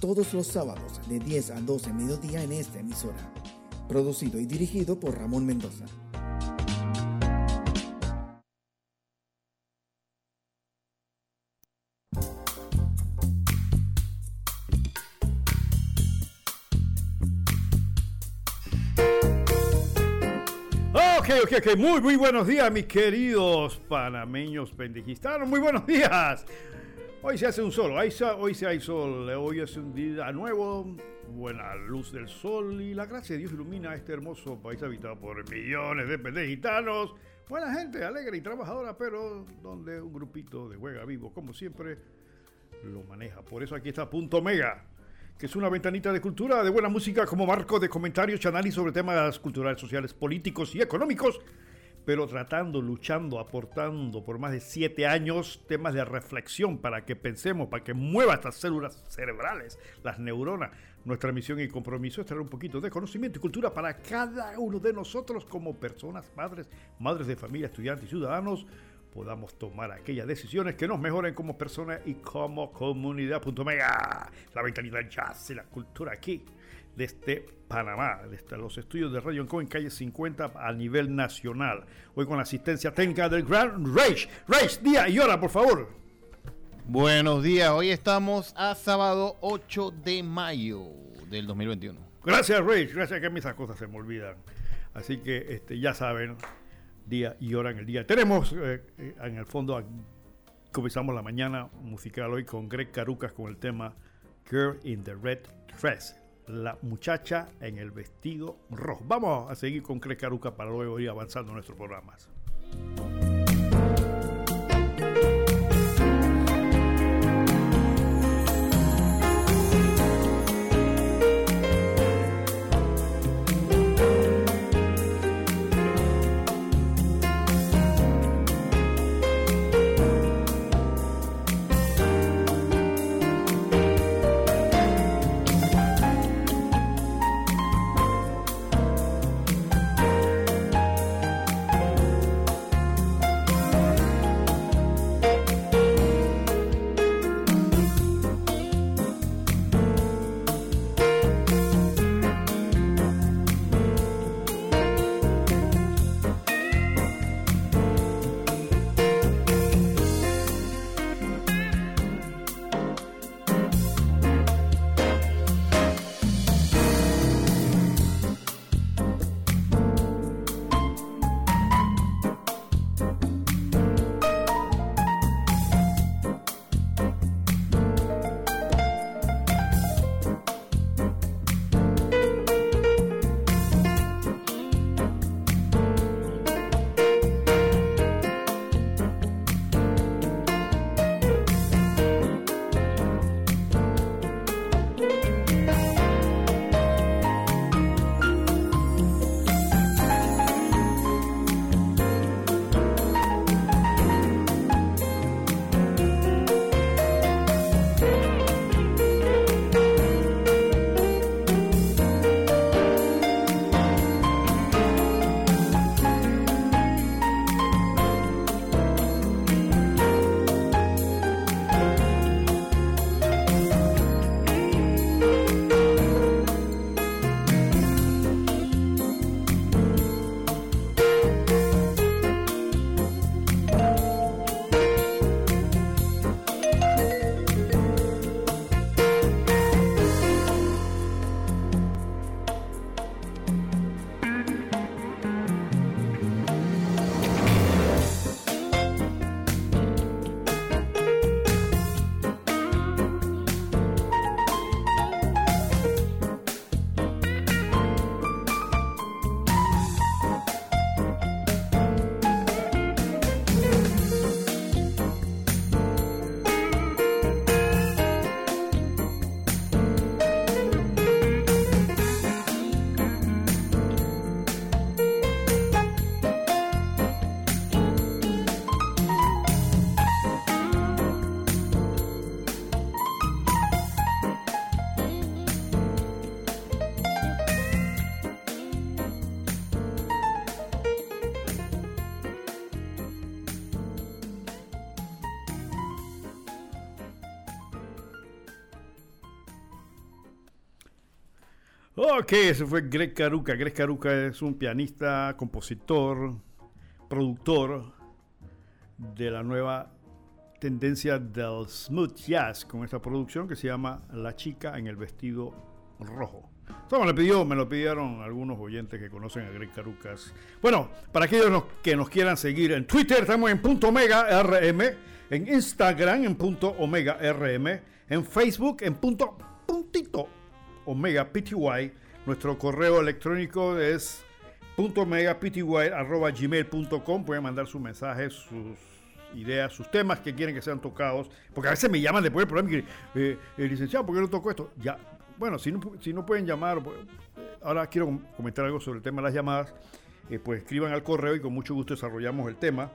todos los sábados de 10 a 12 mediodía en esta emisora. Producido y dirigido por Ramón Mendoza. Ok, ok. Muy, muy buenos días, mis queridos panameños pendejistanos. Muy buenos días. Hoy se hace un sol, hoy se, hoy se hay sol, hoy es un día nuevo, buena luz del sol y la gracia de Dios ilumina este hermoso país habitado por millones de pendejitanos. Buena gente, alegre y trabajadora, pero donde un grupito de juega vivo, como siempre, lo maneja. Por eso aquí está Punto Mega, que es una ventanita de cultura, de buena música como marco de comentarios y sobre temas culturales, sociales, políticos y económicos, pero tratando, luchando, aportando por más de siete años temas de reflexión para que pensemos, para que mueva estas células cerebrales, las neuronas. Nuestra misión y compromiso es traer un poquito de conocimiento y cultura para cada uno de nosotros como personas, padres, madres de familia, estudiantes y ciudadanos podamos tomar aquellas decisiones que nos mejoren como personas y como comunidad. Mega, la ventanita del jazz y la cultura aquí, desde Panamá, desde los estudios de Radio en calle 50 a nivel nacional. Hoy con la asistencia técnica del Grand Rage. Rage, día y hora, por favor. Buenos días, hoy estamos a sábado 8 de mayo del 2021. Gracias, Rage, gracias que a mí esas cosas se me olvidan. Así que este, ya saben, día y hora en el día. Tenemos eh, eh, en el fondo, comenzamos la mañana musical hoy con Greg Carucas con el tema Girl in the Red Dress, la muchacha en el vestido rojo. Vamos a seguir con Greg Carucas para luego ir avanzando nuestros programas. Ok, ese fue Greg Caruca. Greg Caruca es un pianista, compositor, productor de la nueva tendencia del smooth jazz con esta producción que se llama La chica en el vestido rojo. Esto me lo, pidió, me lo pidieron algunos oyentes que conocen a Greg Carucas. Bueno, para aquellos que nos quieran seguir en Twitter, estamos en punto omega rm, en Instagram en punto omega rm, en Facebook en punto puntito omega pty. Nuestro correo electrónico es punto omega pty arroba gmail.com. Pueden mandar sus mensajes, sus ideas, sus temas que quieren que sean tocados. Porque a veces me llaman después del programa y eh, eh, licenciado, ¿por qué no tocó esto? Ya, bueno, si no, si no pueden llamar, pues, eh, ahora quiero comentar algo sobre el tema de las llamadas, eh, pues escriban al correo y con mucho gusto desarrollamos el tema.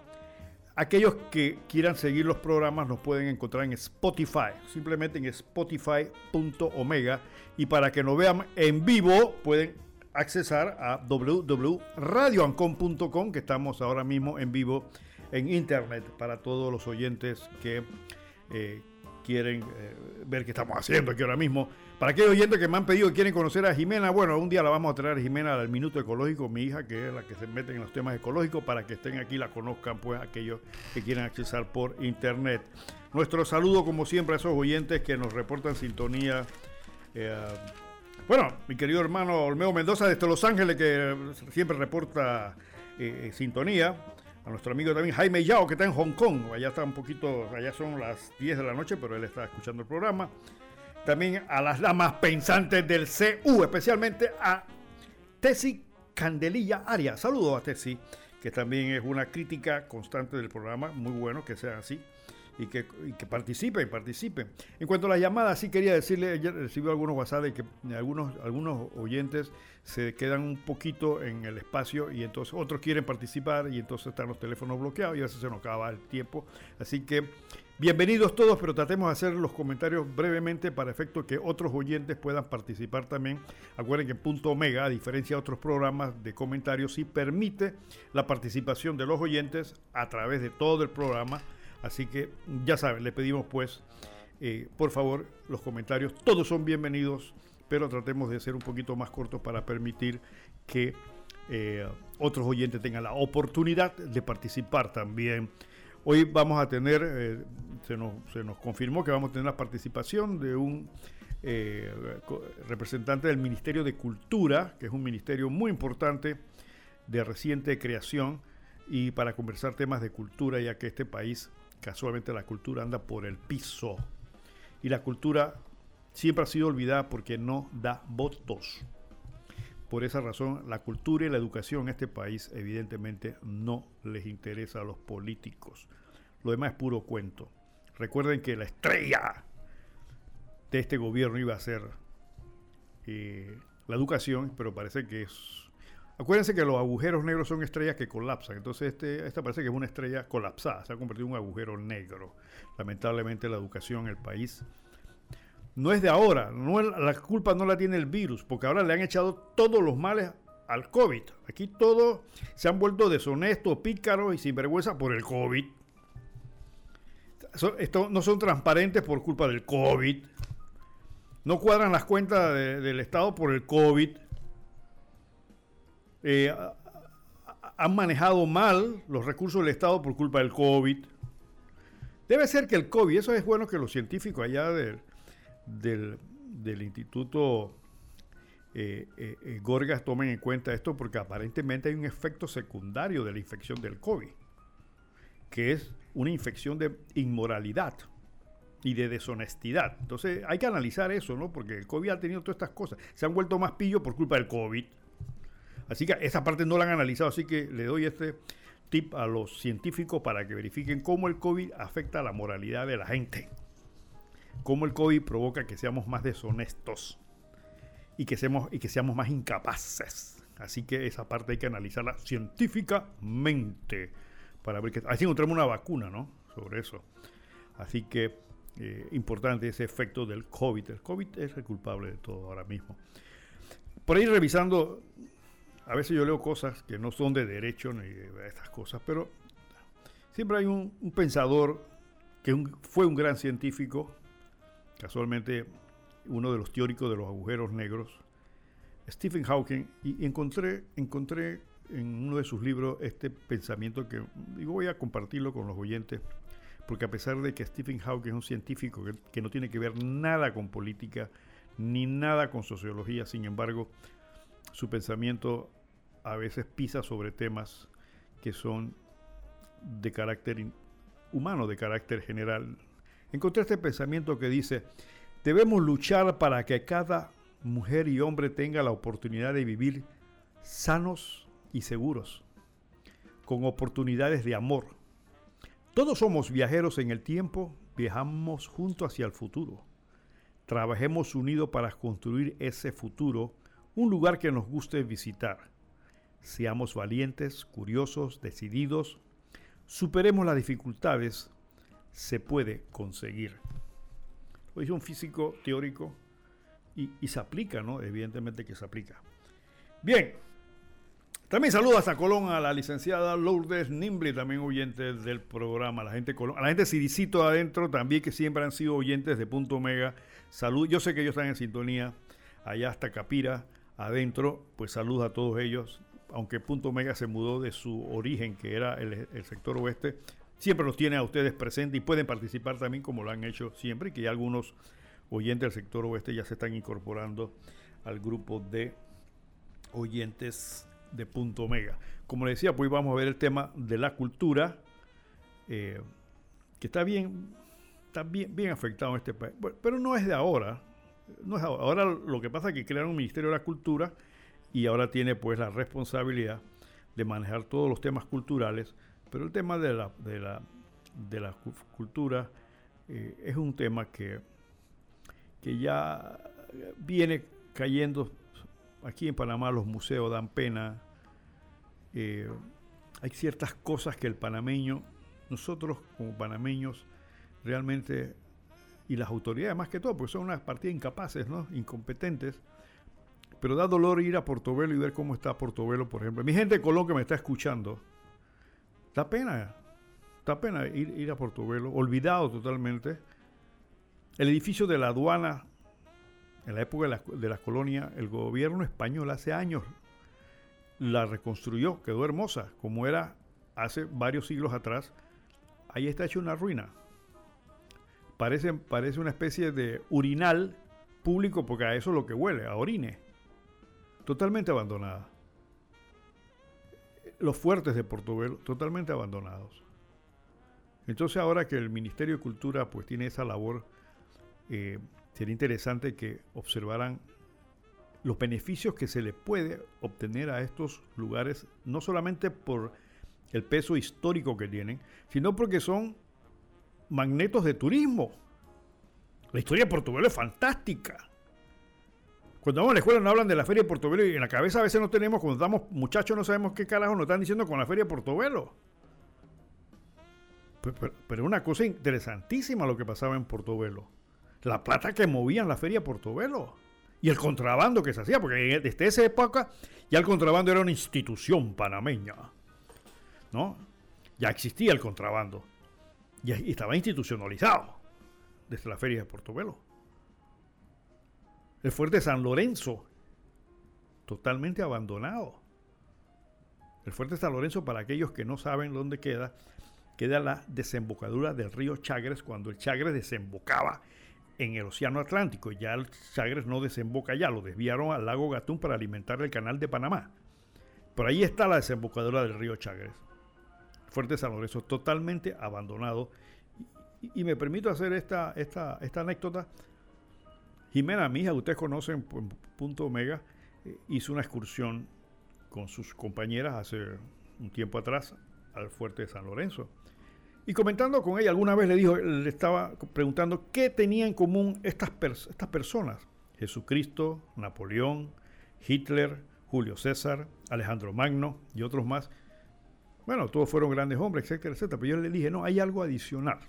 Aquellos que quieran seguir los programas nos pueden encontrar en Spotify, simplemente en spotify.omega. Y para que nos vean en vivo, pueden accesar a www.radioancon.com, que estamos ahora mismo en vivo en internet para todos los oyentes que eh, quieren eh, ver qué estamos haciendo aquí ahora mismo. Para aquellos oyentes que me han pedido que quieren conocer a Jimena, bueno, un día la vamos a traer Jimena al Minuto Ecológico, mi hija, que es la que se mete en los temas ecológicos, para que estén aquí, la conozcan, pues aquellos que quieran accesar por internet. Nuestro saludo, como siempre, a esos oyentes que nos reportan sintonía. Eh, bueno, mi querido hermano Olmedo Mendoza desde Los Ángeles, que siempre reporta eh, sintonía. A nuestro amigo también Jaime Yao, que está en Hong Kong. Allá está un poquito, allá son las 10 de la noche, pero él está escuchando el programa. También a las damas pensantes del CU, especialmente a Tessy Candelilla Arias. Saludos a Tessy, que también es una crítica constante del programa. Muy bueno que sea así y que, y participen, participen. En cuanto a las llamadas, sí quería decirle, ayer recibió algunos WhatsApp de que algunos, algunos oyentes se quedan un poquito en el espacio y entonces otros quieren participar y entonces están los teléfonos bloqueados y a veces se nos acaba el tiempo. Así que bienvenidos todos, pero tratemos de hacer los comentarios brevemente para efecto que otros oyentes puedan participar también. Acuerden que Punto Omega, a diferencia de otros programas de comentarios, sí permite la participación de los oyentes a través de todo el programa Así que ya saben, le pedimos pues, eh, por favor, los comentarios, todos son bienvenidos, pero tratemos de ser un poquito más cortos para permitir que eh, otros oyentes tengan la oportunidad de participar también. Hoy vamos a tener, eh, se, nos, confirmó que vamos a tener la participación de un representante del Ministerio de Cultura, que es un ministerio muy importante de reciente creación, y para conversar temas de cultura, ya que este país casualmente la cultura anda por el piso. Y la cultura siempre ha sido olvidada porque no da votos. Por esa razón, la cultura y la educación en este país evidentemente no les interesa a los políticos. Lo demás es puro cuento. Recuerden que la estrella de este gobierno iba a ser eh, la educación, pero parece que es Acuérdense que los agujeros negros son estrellas que colapsan. Entonces, este, esta parece que es una estrella colapsada. Se ha convertido en un agujero negro. Lamentablemente, la educación en el país no es de ahora. No la culpa no la tiene el virus, porque ahora le han echado todos los males al COVID. Aquí todos se han vuelto deshonestos, pícaros y sinvergüenza por el COVID. no son transparentes por culpa del COVID. No cuadran las cuentas de, del Estado por el COVID eh, han manejado mal los recursos del Estado por culpa del COVID. Debe ser que el COVID, eso es bueno que los científicos allá del, del, Instituto eh, eh, Gorgas tomen en cuenta esto porque aparentemente hay un efecto secundario de la infección del COVID, que es una infección de inmoralidad y de deshonestidad. Entonces hay que analizar eso, ¿no? Porque el COVID ha tenido todas estas cosas. Se han vuelto más pillos por culpa del COVID. Así que esa parte no la han analizado, así que le doy este tip a los científicos para que verifiquen cómo el COVID afecta la moralidad de la gente. Cómo el COVID provoca que seamos más deshonestos y que seamos, y que seamos más incapaces. Así que esa parte hay que analizarla científicamente para ver que así encontramos una vacuna, ¿no? Sobre eso. Así que eh, importante ese efecto del COVID. El COVID es el culpable de todo ahora mismo. Por ahí revisando a veces yo leo cosas que no son de derecho ni de estas cosas, pero siempre hay un, pensador que fue un gran científico, casualmente uno de los teóricos de los agujeros negros, Stephen Hawking y encontré, encontré en uno de sus libros este pensamiento que digo, voy a compartirlo con los oyentes, porque a pesar de que Stephen Hawking es un científico que no tiene que ver nada con política ni nada con sociología, sin embargo, su pensamiento a veces pisa sobre temas que son de carácter humano, de carácter general. Encontré este pensamiento que dice, debemos luchar para que cada mujer y hombre tenga la oportunidad de vivir sanos y seguros, con oportunidades de amor. Todos somos viajeros en el tiempo, viajamos juntos hacia el futuro. Trabajemos unidos para construir ese futuro, un lugar que nos guste visitar. Seamos valientes, curiosos, decididos. Superemos las dificultades. Se puede conseguir. Lo dice un físico teórico y, y se aplica, ¿no? Evidentemente que se aplica. Bien, también saludo hasta Colón a la licenciada Lourdes Nimble, también oyente del programa. La gente Colón, a la gente Ciricito adentro también, que siempre han sido oyentes de Punto Omega. Salud, yo sé que ellos están en sintonía. Allá hasta Capira, adentro, pues saludos a todos ellos. Aunque Punto Omega se mudó de su origen, que era el, sector oeste, siempre los tiene a ustedes presentes y pueden participar también como lo han hecho siempre. Que ya algunos oyentes del sector oeste ya se están incorporando al grupo de oyentes de Punto Omega. Como le decía, pues vamos a ver el tema de la cultura, eh, que está bien, está bien, bien afectado en este país, pero no es de ahora. No es ahora. lo que pasa es que crearon un Ministerio de la Cultura y ahora tiene pues la responsabilidad de manejar todos los temas culturales, pero el tema de la, de la, de la cultura eh, es un tema que, que ya viene cayendo aquí en Panamá los museos dan pena. Eh, hay ciertas cosas que el panameño, nosotros como panameños, realmente, y las autoridades más que todo, porque son unas partidas incapaces, ¿no? incompetentes, pero da dolor ir a Portobelo y ver cómo está Portobelo, por ejemplo. Mi gente de Colón que me está escuchando, da pena, da pena ir, ir a Portobelo, olvidado totalmente. El edificio de la aduana en la época de la, de la, colonia, el gobierno español hace años la reconstruyó, quedó hermosa, como era hace varios siglos atrás. Ahí está hecha una ruina. Parece, parece una especie de urinal público, porque a eso es lo que huele, a orine. Totalmente abandonada. Los fuertes de Portobelo, totalmente abandonados. Entonces ahora que el Ministerio de Cultura pues tiene esa labor eh, sería interesante que observaran los beneficios que se le puede obtener a estos lugares, no solamente por el peso histórico que tienen, sino porque son magnetos de turismo. La historia de Portobelo es fantástica. Cuando vamos a la escuela nos hablan de la feria de Portobelo y en la cabeza a veces no tenemos, cuando estamos muchachos no sabemos qué carajo nos están diciendo con la feria de Portobelo. Pero, pero una cosa interesantísima lo que pasaba en Portobelo la plata que movían la feria Portobelo y el contrabando que se hacía, porque desde esa época ya el contrabando era una institución panameña, ¿no? Ya existía el contrabando y estaba institucionalizado desde la feria de Portobelo. El fuerte San Lorenzo, totalmente abandonado. El fuerte San Lorenzo, para aquellos que no saben dónde queda, queda la desembocadura del río Chagres, cuando el Chagres desembocaba en el Océano Atlántico. Ya el Chagres no desemboca ya, lo desviaron al lago Gatún para alimentar el canal de Panamá. Por ahí está la desembocadura del río Chagres. Fuerte San Lorenzo, totalmente abandonado. Y, me permito hacer esta, esta, anécdota. Jimena, mi hija, ustedes conocen Punto Omega, eh, hizo una excursión con sus compañeras hace un tiempo atrás al fuerte de San Lorenzo. Y comentando con ella, alguna vez le dijo, le estaba preguntando qué tenían en común estas, pers estas personas. Jesucristo, Napoleón, Hitler, Julio César, Alejandro Magno y otros más. Bueno, todos fueron grandes hombres, etcétera, etcétera. Pero yo le dije, no, hay algo adicional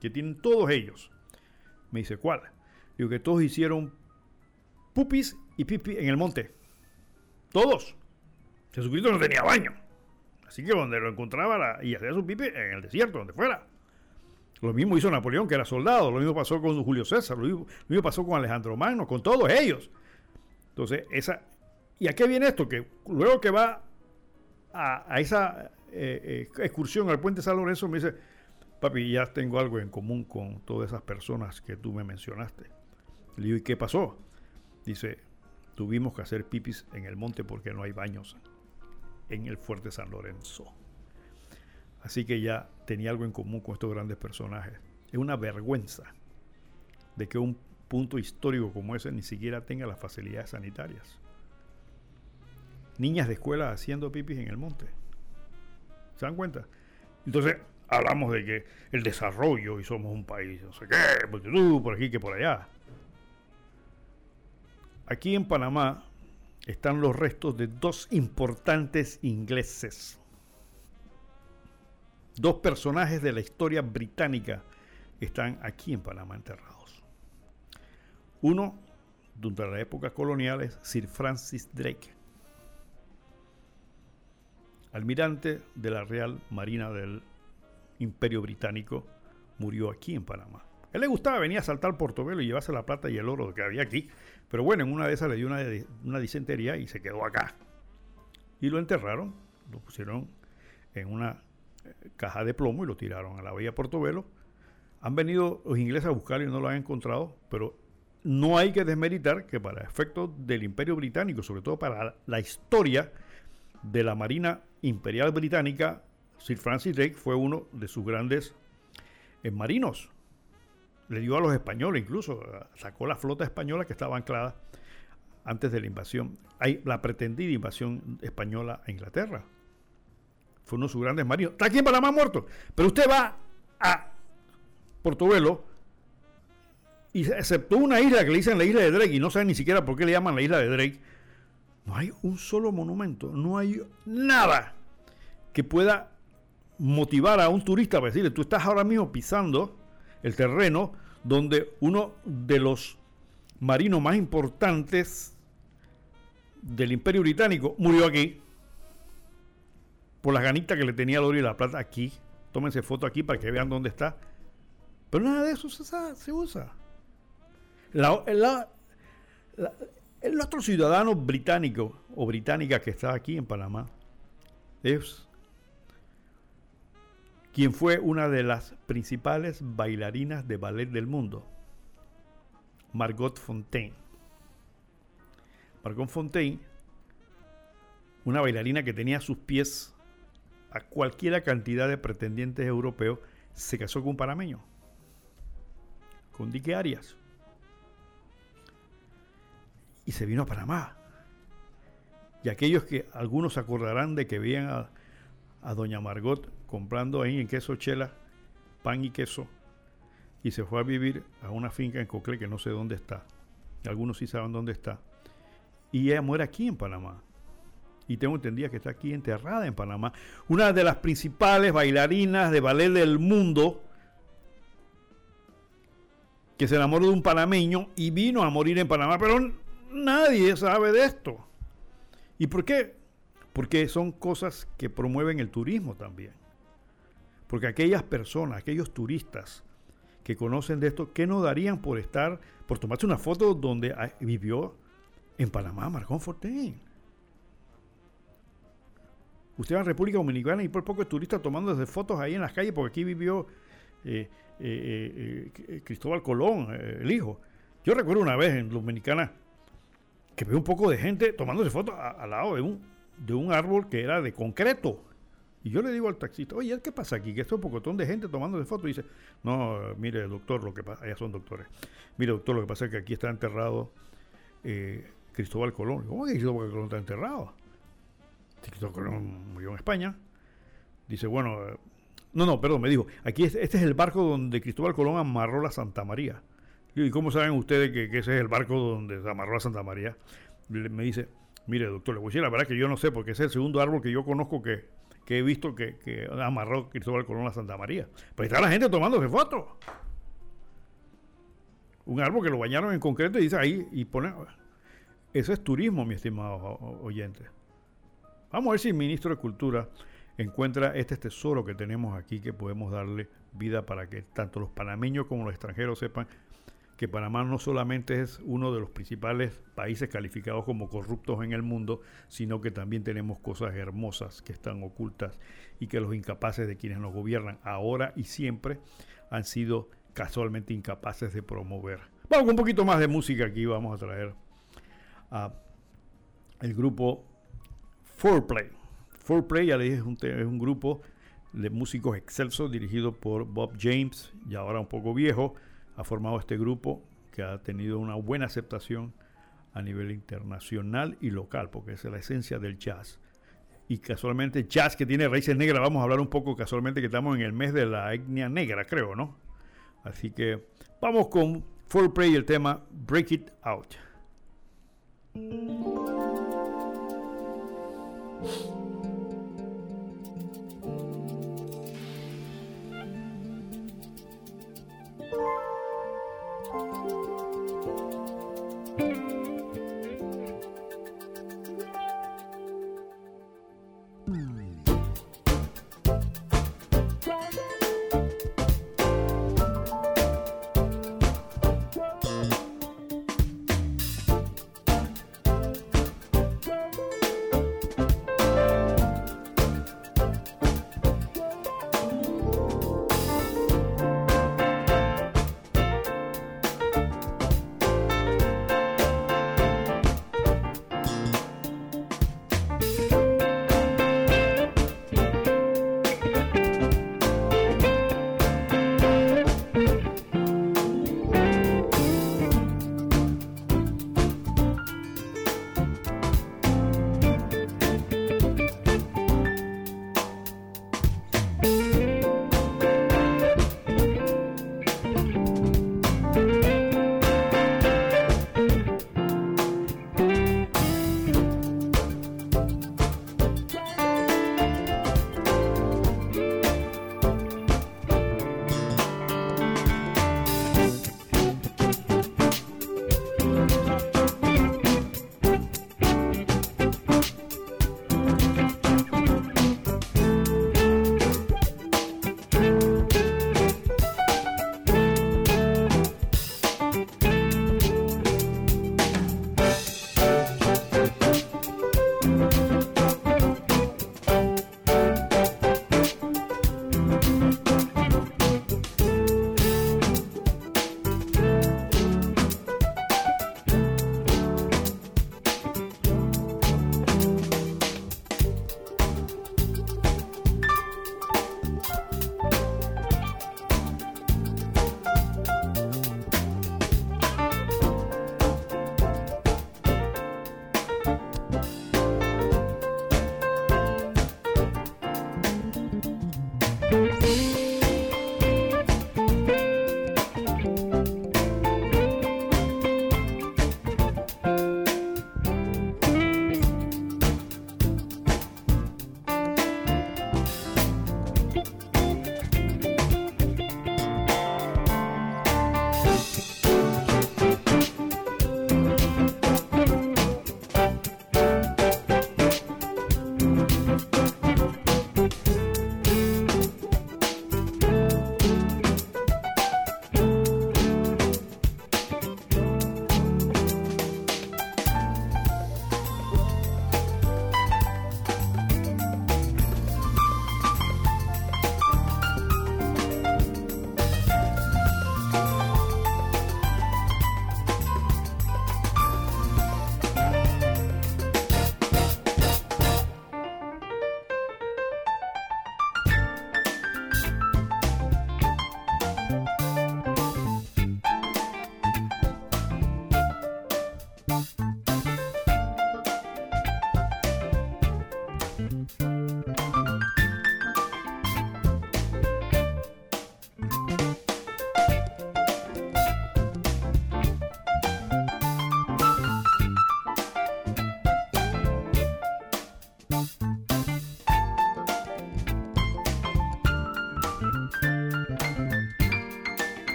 que tienen todos ellos. Me dice, ¿cuál? Digo que todos hicieron pupis y pipi en el monte. Todos. Jesucristo no tenía baño. Así que donde lo encontraba y hacía su pipe en el desierto, donde fuera. Lo mismo hizo Napoleón, que era soldado. Lo mismo pasó con Julio César. Lo mismo, lo mismo pasó con Alejandro Magno, con todos ellos. Entonces, esa... ¿Y a qué viene esto? Que luego que va a, esa eh, eh, excursión al puente San Lorenzo, me dice, papi, ya tengo algo en común con todas esas personas que tú me mencionaste. Le digo, ¿y qué pasó? Dice, tuvimos que hacer pipis en el monte porque no hay baños en el fuerte San Lorenzo. Así que ya tenía algo en común con estos grandes personajes. Es una vergüenza de que un punto histórico como ese ni siquiera tenga las facilidades sanitarias. Niñas de escuela haciendo pipis en el monte. ¿Se dan cuenta? Entonces, hablamos de que el desarrollo y somos un país, no sé qué, por aquí que por allá. Aquí en Panamá están los restos de dos importantes ingleses. Dos personajes de la historia británica están aquí en Panamá enterrados. Uno, durante la época colonial, es Sir Francis Drake, almirante de la Real Marina del Imperio Británico, murió aquí en Panamá. él le gustaba venir a saltar Portobelo y llevarse la plata y el oro que había aquí, pero bueno, en una de esas le dio una, una disentería y se quedó acá. Y lo enterraron, lo pusieron en una eh, caja de plomo y lo tiraron a la bahía Portobelo. Han venido los ingleses a buscarlo y no lo han encontrado, pero no hay que desmeritar que para efectos del Imperio Británico, sobre todo para la historia de la Marina Imperial Británica, Sir Francis Drake fue uno de sus grandes eh, marinos le dio a los españoles incluso, sacó la flota española que estaba anclada antes de la invasión, la pretendida invasión española a Inglaterra. Fue uno de sus grandes marinos. Está aquí en Panamá muerto. Pero usted va a Portobelo y excepto una isla que le dicen la isla de Drake y no saben ni siquiera por qué le llaman la isla de Drake, no hay un solo monumento, no hay nada que pueda motivar a un turista para decirle, tú estás ahora mismo pisando el terreno donde uno de los marinos más importantes del Imperio Británico murió aquí por las ganitas que le tenía el oro y la plata aquí. Tómense foto aquí para que vean dónde está. Pero nada de eso se, usa. El otro ciudadano británico o británica que está aquí en Panamá es quien fue una de las principales bailarinas de ballet del mundo, Margot Fontaine. Margot Fontaine, una bailarina que tenía sus pies a cualquiera cantidad de pretendientes europeos, se casó con un panameño, con Dique Arias. Y se vino a Panamá. Y aquellos que algunos acordarán de que veían a, a doña Margot comprando ahí en queso chela pan y queso y se fue a vivir a una finca en Cocle que no sé dónde está. Algunos sí saben dónde está. Y ella muere aquí en Panamá. Y tengo entendido que está aquí enterrada en Panamá. Una de las principales bailarinas de ballet del mundo que se enamoró de un panameño y vino a morir en Panamá. Pero nadie sabe de esto. ¿Y por qué? Porque son cosas que promueven el turismo también. Porque aquellas personas, aquellos turistas que conocen de esto, ¿qué no darían por estar, por tomarse una foto donde ah, vivió en Panamá Marcón Fortín? Usted va a República Dominicana y por poco es turista tomando fotos ahí en las calles porque aquí vivió eh, eh, eh, Cristóbal Colón, el hijo. Yo recuerdo una vez en Dominicana que veo un poco de gente tomándose fotos al lado de un, de un árbol que era de concreto. Y yo le digo al taxista, oye, ¿qué pasa aquí? Que esto es un pocotón de gente tomando de fotos. Y dice, no, mire, doctor, lo que pasa, allá son doctores. Mire, doctor, lo que pasa es que aquí está enterrado eh, Cristóbal Colón. ¿Cómo que Cristóbal Colón está enterrado? Cristóbal Colón murió en España. Dice, bueno, eh, no, no, perdón, me dijo, aquí este es el barco donde Cristóbal Colón amarró la Santa María. ¿Y cómo saben ustedes que, ese es el barco donde se amarró la Santa María? Me dice, mire, doctor, le a la verdad que yo no sé, porque es el segundo árbol que yo conozco que que he visto que, amarró Cristóbal Colón a Santa María. Pero está la gente tomándose fotos. Un árbol que lo bañaron en concreto y dice ahí y pone. Eso es turismo, mi estimado oyente. Vamos a ver si el ministro de Cultura encuentra este tesoro que tenemos aquí que podemos darle vida para que tanto los panameños como los extranjeros sepan que Panamá no solamente es uno de los principales países calificados como corruptos en el mundo, sino que también tenemos cosas hermosas que están ocultas y que los incapaces de quienes nos gobiernan ahora y siempre han sido casualmente incapaces de promover. Vamos con un poquito más de música aquí, vamos a traer a el grupo Foreplay. Foreplay, ya le dije, es un, es un grupo de músicos excelsos dirigido por Bob James, ya ahora un poco viejo, ha formado este grupo que ha tenido una buena aceptación a nivel internacional y local, porque es la esencia del jazz. Y casualmente jazz que tiene raíces negras, vamos a hablar un poco casualmente que estamos en el mes de la etnia negra, creo, ¿no? Así que vamos con Foreplay y el tema Break It Out.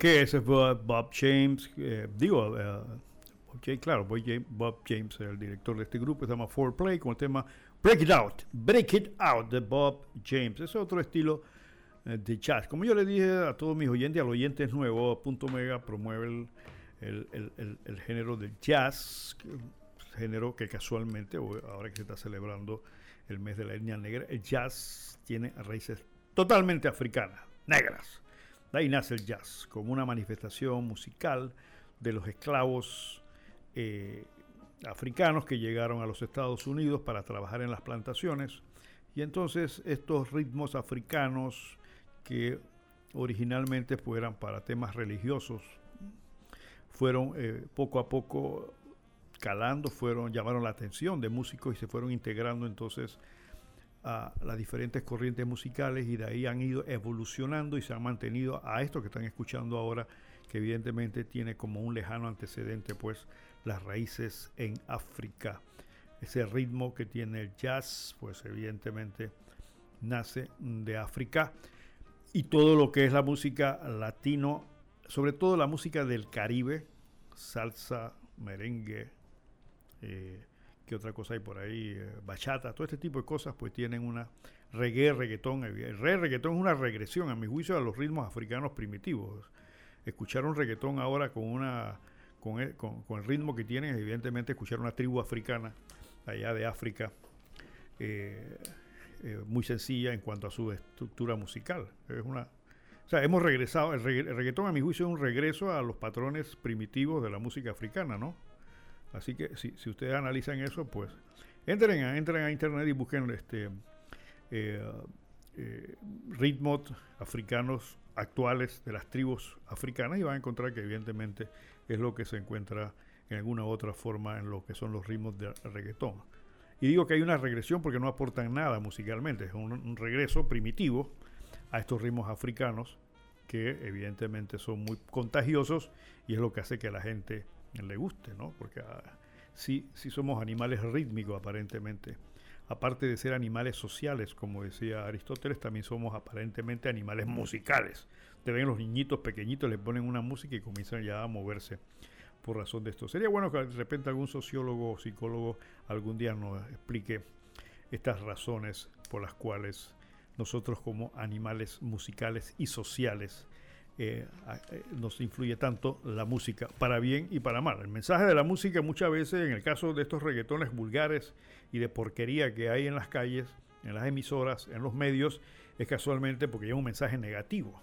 Ok, ese fue Bob James. eh, digo, eh, Bob James, claro, Bob James, Bob James, el director de este grupo, se llama Foreplay, con el tema Break It Out. Break It Out de Bob James. Es otro estilo eh, de jazz. Como yo le dije a todos mis oyentes, al oyente es nuevo, Punto Mega promueve el, el- el- el- género del jazz, género que casualmente, ahora que se está celebrando el mes de la etnia negra, el jazz tiene raíces totalmente africanas, negras. De ahí nace el jazz, como una manifestación musical de los esclavos eh, africanos que llegaron a los Estados Unidos para trabajar en las plantaciones. Y entonces estos ritmos africanos que originalmente fueran para temas religiosos, fueron eh, poco a poco calando, fueron, llamaron la atención de músicos y se fueron integrando entonces a las diferentes corrientes musicales y de ahí han ido evolucionando y se han mantenido a esto que están escuchando ahora, que evidentemente tiene como un lejano antecedente pues las raíces en África. Ese ritmo que tiene el jazz, pues evidentemente nace de África y todo lo que es la música latino, sobre todo la música del Caribe, salsa, merengue, eh, ¿qué otra cosa hay por ahí? Eh, bachata, todo este tipo de cosas pues tienen una reggae, reggaetón. El reggae, reggaetón es una regresión a mi juicio a los ritmos africanos primitivos. Escuchar un reggaetón ahora con una con el, con, el ritmo que tienen, evidentemente escuchar una tribu africana allá de África eh, eh, muy sencilla en cuanto a su estructura musical. Es una, o sea, hemos regresado, el reggaetón a mi juicio es un regreso a los patrones primitivos de la música africana, ¿no? Así que si, ustedes analizan eso, pues entren a, entren a internet y busquen este eh, eh, ritmos africanos actuales de las tribus africanas y van a encontrar que evidentemente es lo que se encuentra en alguna u otra forma en lo que son los ritmos de reggaetón. Y digo que hay una regresión porque no aportan nada musicalmente, es un, un regreso primitivo a estos ritmos africanos que evidentemente son muy contagiosos y es lo que hace que la gente le guste, ¿no? Porque ah, sí, somos animales rítmicos aparentemente. Aparte de ser animales sociales, como decía Aristóteles, también somos aparentemente animales musicales. Te ven los niñitos pequeñitos, les ponen una música y comienzan ya a moverse por razón de esto. Sería bueno que de repente algún sociólogo o psicólogo algún día nos explique estas razones por las cuales nosotros como animales musicales y sociales eh, eh, nos influye tanto la música, para bien y para mal. El mensaje de la música muchas veces, en el caso de estos reggaetones vulgares y de porquería que hay en las calles, en las emisoras, en los medios, es casualmente porque lleva un mensaje negativo.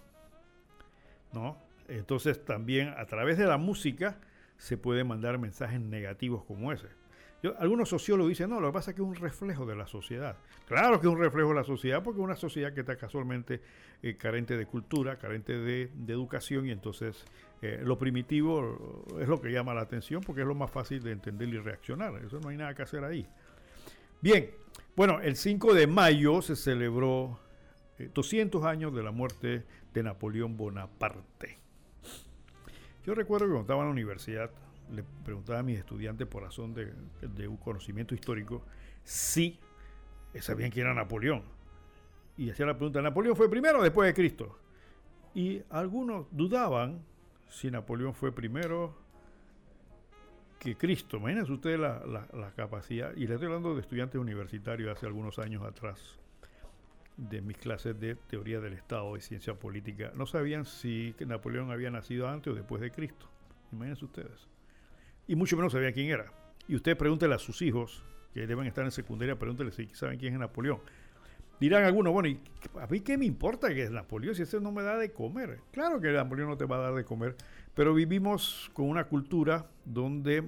¿no? Entonces también a través de la música se pueden mandar mensajes negativos como ese. Algunos sociólogos dicen, no, lo que pasa es que es un reflejo de la sociedad. Claro que es un reflejo de la sociedad porque es una sociedad que está casualmente eh, carente de cultura, carente de, educación y entonces eh, lo primitivo es lo que llama la atención porque es lo más fácil de entender y reaccionar. Eso no hay nada que hacer ahí. Bien, bueno, el 5 de mayo se celebró eh, 200 años de la muerte de Napoleón Bonaparte. Yo recuerdo que cuando estaba en la universidad, le preguntaba a mis estudiantes por razón de, un conocimiento histórico si sabían quién era Napoleón. Y hacía la pregunta, ¿Napoleón fue primero o después de Cristo? Y algunos dudaban si Napoleón fue primero que Cristo. Imagínense ustedes la, la- la capacidad, y le estoy hablando de estudiantes universitarios hace algunos años atrás, de mis clases de teoría del Estado y ciencia política, no sabían si Napoleón había nacido antes o después de Cristo. Imagínense ustedes. Y mucho menos sabían quién era. Y usted pregúntele a sus hijos, que deben estar en secundaria, pregúntele si saben quién es Napoleón. Dirán algunos, bueno, ¿y a mí qué me importa que es Napoleón si ese no me da de comer? Claro que Napoleón no te va a dar de comer, pero vivimos con una cultura donde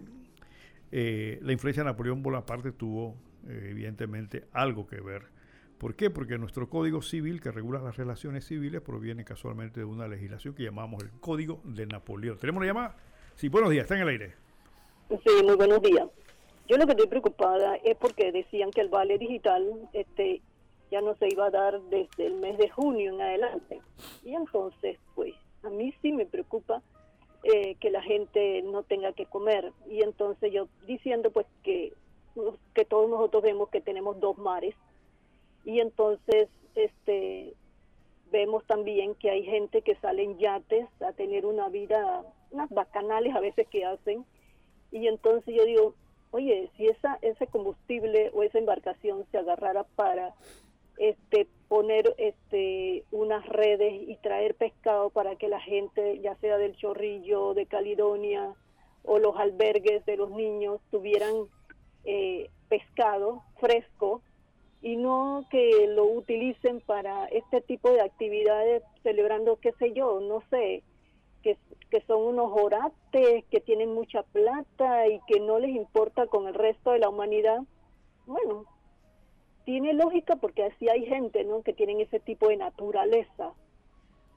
eh, la influencia de Napoleón Bonaparte tuvo eh, evidentemente algo que ver. ¿Por qué? Porque nuestro código civil que regula las relaciones civiles proviene casualmente de una legislación que llamamos el Código de Napoleón. ¿Tenemos una llamada? Sí, buenos días, está en el aire. Sí, muy buenos días. Yo lo que estoy preocupada es porque decían que el vale digital este ya no se iba a dar desde el mes de junio en adelante. Y entonces, pues, a mí sí me preocupa eh, que la gente no tenga que comer. Y entonces yo diciendo pues que, que todos nosotros vemos que tenemos dos mares. Y entonces, este vemos también que hay gente que sale en yates a tener una vida, unas bacanales a veces que hacen, y entonces yo digo, oye, si esa, ese combustible o esa embarcación se agarrara para este poner este unas redes y traer pescado para que la gente, ya sea del Chorrillo, de Caledonia o los albergues de los niños, tuvieran eh, pescado fresco y no que lo utilicen para este tipo de actividades celebrando, qué sé yo, no sé, que, son unos orates, que tienen mucha plata y que no les importa con el resto de la humanidad. Bueno, tiene lógica porque así hay gente, ¿no? Que tienen ese tipo de naturaleza.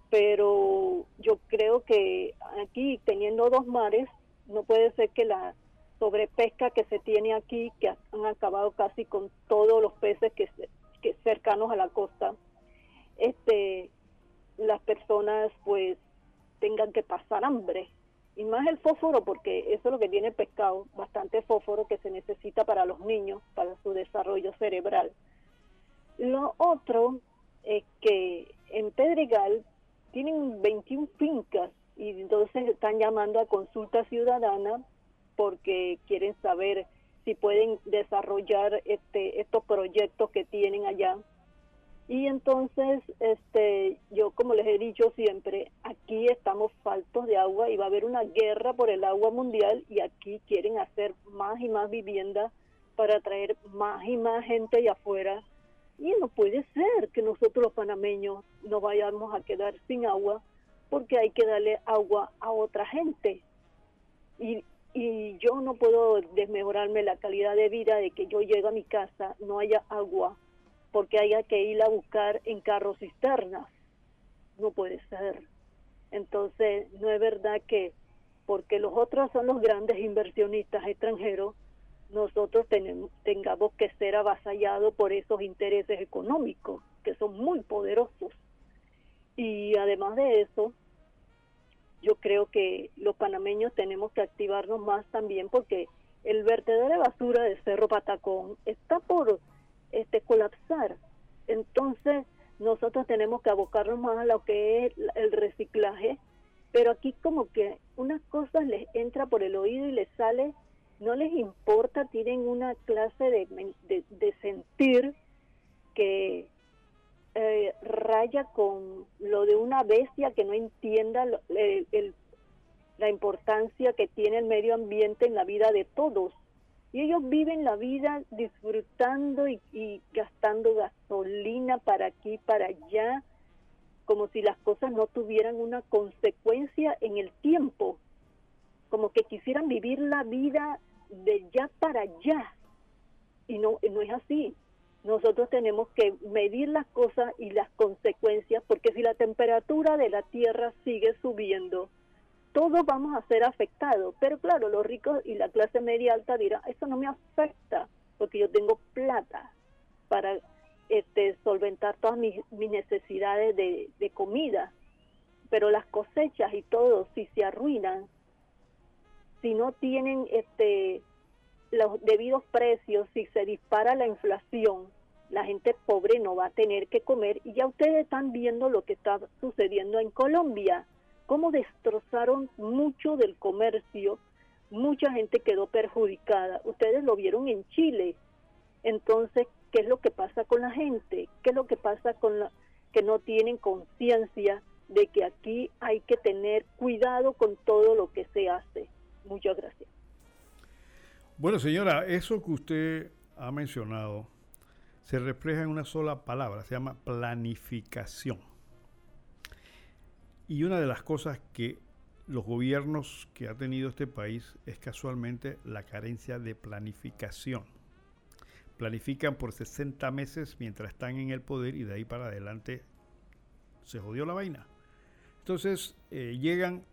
Pero yo creo que aquí, teniendo dos mares, no puede ser que la sobrepesca que se tiene aquí, que han acabado casi con todos los peces que, que cercanos a la costa, este, las personas pues tengan que pasar hambre. Y más el fósforo, porque eso es lo que tiene el pescado, bastante fósforo que se necesita para los niños, para su desarrollo cerebral. Lo otro es que en Pedregal tienen 21 fincas y entonces están llamando a consulta ciudadana porque quieren saber si pueden desarrollar este, estos proyectos que tienen allá. Y entonces, este, yo como les he dicho siempre, aquí estamos faltos de agua y va a haber una guerra por el agua mundial y aquí quieren hacer más y más viviendas para traer más y más gente allá afuera. Y no puede ser que nosotros los panameños nos vayamos a quedar sin agua porque hay que darle agua a otra gente. Y, y yo no puedo desmejorarme la calidad de vida de que yo llego a mi casa, no haya agua, porque haya que ir a buscar en carros cisternas. No puede ser. Entonces, no es verdad que porque los otros son los grandes inversionistas extranjeros, nosotros tenemos, tengamos que ser avasallados por esos intereses económicos, que son muy poderosos. Y además de eso, yo creo que los panameños tenemos que activarnos más también porque el vertedero de basura de Cerro Patacón está por este colapsar. Entonces, nosotros tenemos que abocarnos más a lo que es el reciclaje, pero aquí como que unas cosas les entra por el oído y les sale, no les importa, tienen una clase de, de sentir que eh, raya con lo de una bestia que no entienda la importancia que tiene el medio ambiente en la vida de todos. Y ellos viven la vida disfrutando y, y gastando gasolina para aquí, para allá, como si las cosas no tuvieran una consecuencia en el tiempo, como que quisieran vivir la vida de ya para allá. Y no, no es así nosotros tenemos que medir las cosas y las consecuencias, porque si la temperatura de la Tierra sigue subiendo, todos vamos a ser afectados. Pero claro, los ricos y la clase media alta dirán, eso no me afecta, porque yo tengo plata para este, solventar todas mis, necesidades de, de comida. Pero las cosechas y todo, si se arruinan, si no tienen este los debidos precios, si se dispara la inflación, la gente pobre no va a tener que comer y ya ustedes están viendo lo que está sucediendo en Colombia, cómo destrozaron mucho del comercio, mucha gente quedó perjudicada, ustedes lo vieron en Chile, entonces, ¿qué es lo que pasa con la gente? ¿Qué es lo que pasa con la que no tienen conciencia de que aquí hay que tener cuidado con todo lo que se hace? Muchas gracias. Bueno, señora, eso que usted ha mencionado se refleja en una sola palabra, se llama planificación. Y una de las cosas que los gobiernos que ha tenido este país es casualmente la carencia de planificación. Planifican por 60 meses mientras están en el poder y de ahí para adelante se jodió la vaina. Entonces eh, llegan,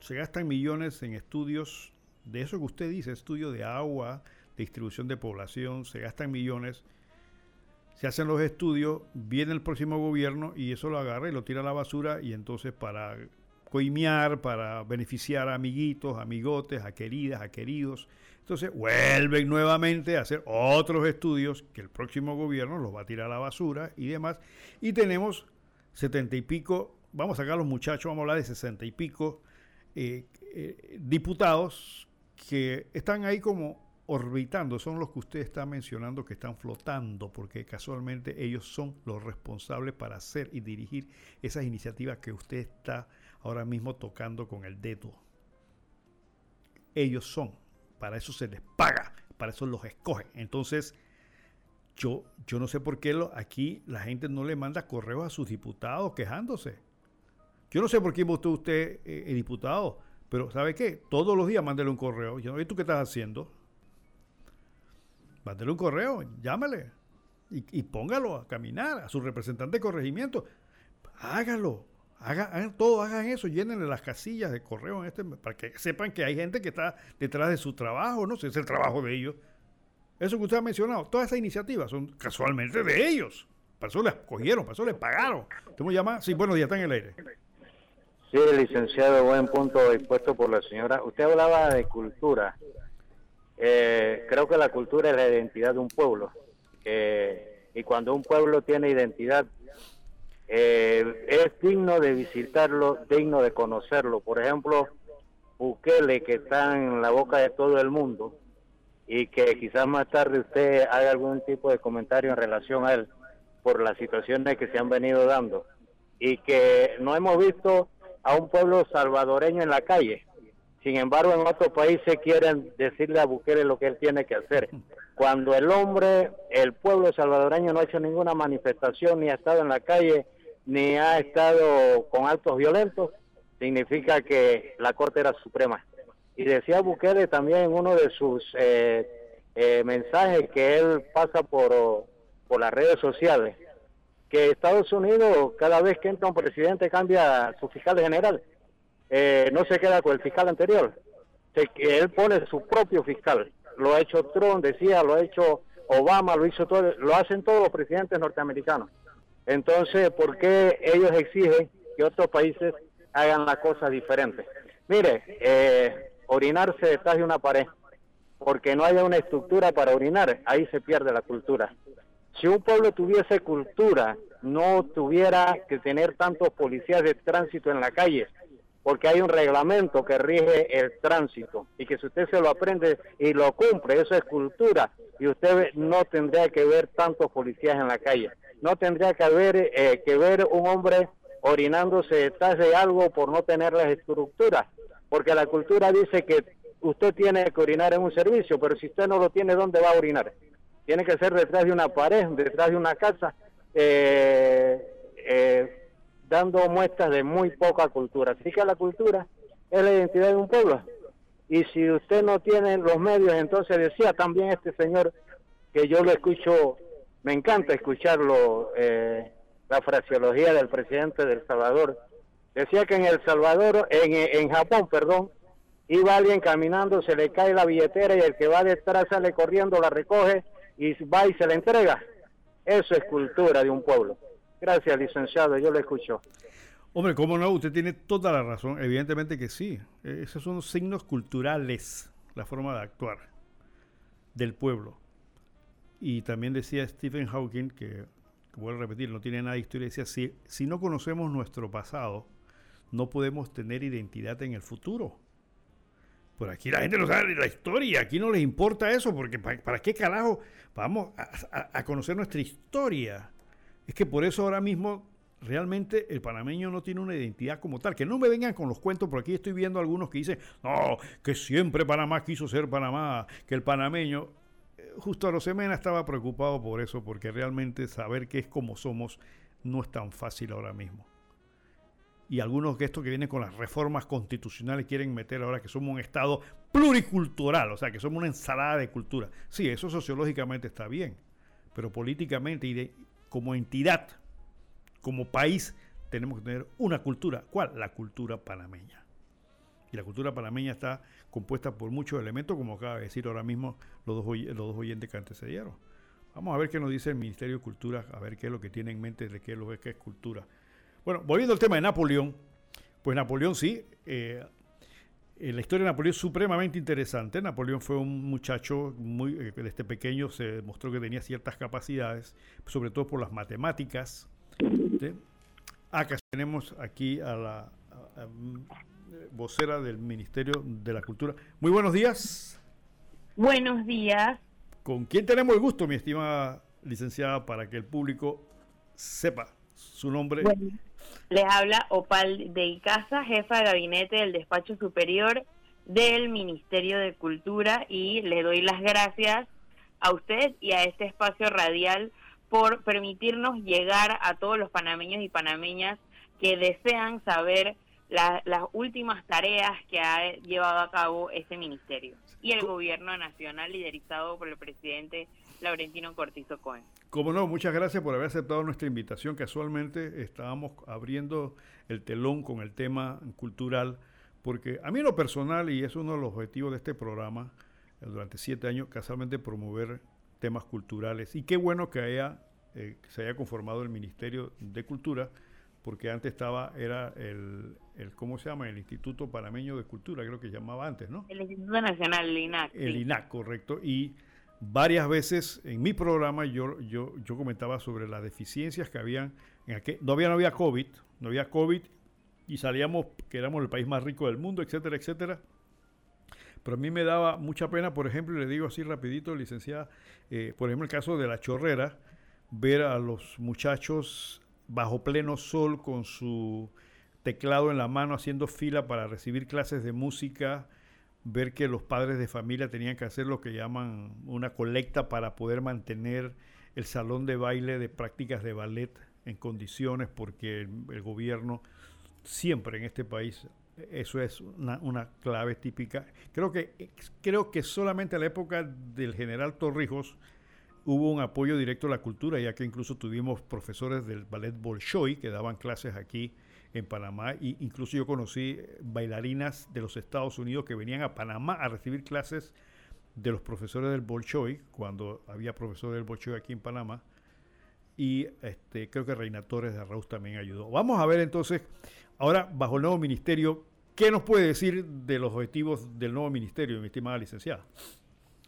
se gastan millones en estudios de eso que usted dice, estudio de agua, distribución de población, se gastan millones, se hacen los estudios, viene el próximo gobierno y eso lo agarra y lo tira a la basura y entonces para coimear, para beneficiar a amiguitos, amigotes, a queridas, a queridos, entonces vuelven nuevamente a hacer otros estudios que el próximo gobierno los va a tirar a la basura y demás. Y tenemos setenta y pico, vamos a sacar los muchachos, vamos a hablar de sesenta y pico eh, eh, diputados que están ahí como orbitando, son los que usted está mencionando que están flotando, porque casualmente ellos son los responsables para hacer y dirigir esas iniciativas que usted está ahora mismo tocando con el dedo. Ellos son, para eso se les paga, para eso los escogen. Entonces, yo, yo no sé por qué aquí la gente no le manda correos a sus diputados quejándose. Yo no sé por qué votó usted eh, diputado, pero ¿sabe qué? Todos los días mándele un correo. Yo, ¿y tú qué estás haciendo? Mándele un correo, llámale y, póngalo a caminar a su representante de corregimiento. Hágalo, hagan, todo, hagan eso, llénenle las casillas de correo en este, para que sepan que hay gente que está detrás de su trabajo, no sé, es el trabajo de ellos. Eso que usted ha mencionado, todas esas iniciativas son casualmente de ellos. Para eso les cogieron, para eso les pagaron. ¿Cómo llama? Sí, bueno, ya está en el aire. Sí, licenciado, buen punto expuesto por la señora. Usted hablaba de cultura. Eh, creo que la cultura es la identidad de un pueblo. Y cuando un pueblo tiene identidad, eh, es digno de visitarlo, digno de conocerlo. Por ejemplo, Bukele, que está en la boca de todo el mundo, y que quizás más tarde usted haga algún tipo de comentario en relación a él por las situaciones que se han venido dando y que no hemos visto a un pueblo salvadoreño en la calle. Sin embargo, en otros países quieren decirle a Bukele lo que él tiene que hacer. Cuando el hombre, el pueblo salvadoreño no ha hecho ninguna manifestación, ni ha estado en la calle, ni ha estado con actos violentos, significa que la Corte era suprema. Y decía Bukele también en uno de sus eh, eh, mensajes que él pasa por, por las redes sociales, que Estados Unidos cada vez que entra un presidente cambia su fiscal general, eh, no se queda con el fiscal anterior, que él pone su propio fiscal, lo ha hecho Trump, decía, lo ha hecho Obama, lo hizo todo, lo hacen todos los presidentes norteamericanos. Entonces, ¿por qué ellos exigen que otros países hagan las cosas diferentes? Mire, eh, orinarse detrás de una pared, porque no haya una estructura para orinar, ahí se pierde la cultura. Si un pueblo tuviese cultura, no tuviera que tener tantos policías de tránsito en la calle, porque hay un reglamento que rige el tránsito y que si usted se lo aprende y lo cumple, eso es cultura y usted no tendría que ver tantos policías en la calle. No tendría que haber eh, que ver un hombre orinándose detrás de algo por no tener las estructuras porque la cultura dice que usted tiene que orinar en un servicio, pero si usted no lo tiene, ¿dónde va a orinar? Tiene que ser detrás de una pared, detrás de una casa, eh, eh, dando muestras de muy poca cultura. Así que la cultura es la identidad de un pueblo. Y si usted no tiene los medios, entonces decía también este señor, que yo lo escucho, me encanta escucharlo, eh, la fraseología del presidente del Salvador, Decía que en El Salvador, en, en Japón, perdón, iba alguien caminando, se le cae la billetera y el que va detrás sale corriendo, la recoge y va y se la entrega. Eso es cultura de un pueblo. Gracias, licenciado, yo lo escucho. Hombre, ¿cómo no? Usted tiene toda la razón. Evidentemente que sí. E, esos son signos culturales, la forma de actuar del pueblo. Y también decía Stephen Hawking, que, vuelvo a repetir, no tiene nada de historia, decía, si, si no conocemos nuestro pasado, no podemos tener identidad en el futuro. Por aquí la gente no sabe la historia, aquí no les importa eso, porque ¿para, qué carajo vamos a, conocer nuestra historia? Es que por eso ahora mismo realmente el panameño no tiene una identidad como tal. Que no me vengan con los cuentos, por aquí estoy viendo algunos que dicen, no, que siempre Panamá quiso ser Panamá, que el panameño, eh, justo a Rosemena estaba preocupado por eso, porque realmente saber qué es como somos no es tan fácil ahora mismo y algunos que esto que vienen con las reformas constitucionales quieren meter ahora que somos un Estado pluricultural, o sea, que somos una ensalada de cultura. Sí, eso sociológicamente está bien, pero políticamente y de, como entidad, como país, tenemos que tener una cultura. ¿Cuál? La cultura panameña. Y la cultura panameña está compuesta por muchos elementos, como acaba de decir ahora mismo los dos, los dos oyentes que antecedieron. Vamos a ver qué nos dice el Ministerio de Cultura, a ver qué es lo que tiene en mente de qué es lo que es cultura bueno, volviendo al tema de Napoleón, pues Napoleón sí, eh, la historia de Napoleón es supremamente interesante. Napoleón fue un muchacho muy, eh, desde pequeño se demostró que tenía ciertas capacidades, sobre todo por las matemáticas. Acá tenemos aquí a la a- a- vocera del Ministerio de la Cultura. Muy buenos días. Buenos días. ¿Con quién tenemos el gusto, mi estimada licenciada, para que el público sepa su nombre? Bueno, les habla Opal de Icaza, jefa de gabinete del despacho superior del Ministerio de Cultura y le doy las gracias a usted y a este espacio radial por permitirnos llegar a todos los panameños y panameñas que desean saber la- las últimas tareas que ha llevado a cabo este ministerio. Y el gobierno nacional liderizado por el presidente Laurentino Cortizo Cohen. Como no, muchas gracias por haber aceptado nuestra invitación. Casualmente estábamos abriendo el telón con el tema cultural, porque a mí en lo personal, y es uno de los objetivos de este programa, eh, durante siete años, casualmente promover temas culturales. Y qué bueno que haya, eh, se haya conformado el Ministerio de Cultura, porque antes estaba, era el, el, ¿cómo se llama? El Instituto Panameño de Cultura, creo que llamaba antes, ¿no? El Instituto Nacional, el INAC. El sí. INAC, correcto. Y varias veces en mi programa yo, yo, yo comentaba sobre las deficiencias que habían en aquel, todavía no había COVID, no había COVID y salíamos que éramos el país más rico del mundo, etcétera, etcétera. Pero a mí me daba mucha pena, por ejemplo, y le digo así rapidito, licenciada, eh, por ejemplo, el caso de la chorrera, ver a los muchachos bajo pleno sol con su teclado en la mano haciendo fila para recibir clases de música, ver que los padres de familia tenían que hacer lo que llaman una colecta para poder mantener el salón de baile de prácticas de ballet en condiciones porque el, gobierno siempre en este país eso es una, una clave típica. Creo que creo que solamente a la época del general Torrijos hubo un apoyo directo a la cultura, ya que incluso tuvimos profesores del ballet Bolshoi que daban clases aquí en Panamá, e incluso yo conocí bailarinas de los Estados Unidos que venían a Panamá a recibir clases de los profesores del Bolshoi, cuando había profesores del Bolshoi aquí en Panamá, y este, creo que Reina Torres de Arrauz también ayudó. Vamos a ver entonces, ahora bajo el nuevo ministerio, ¿qué nos puede decir de los objetivos del nuevo ministerio, mi estimada licenciada?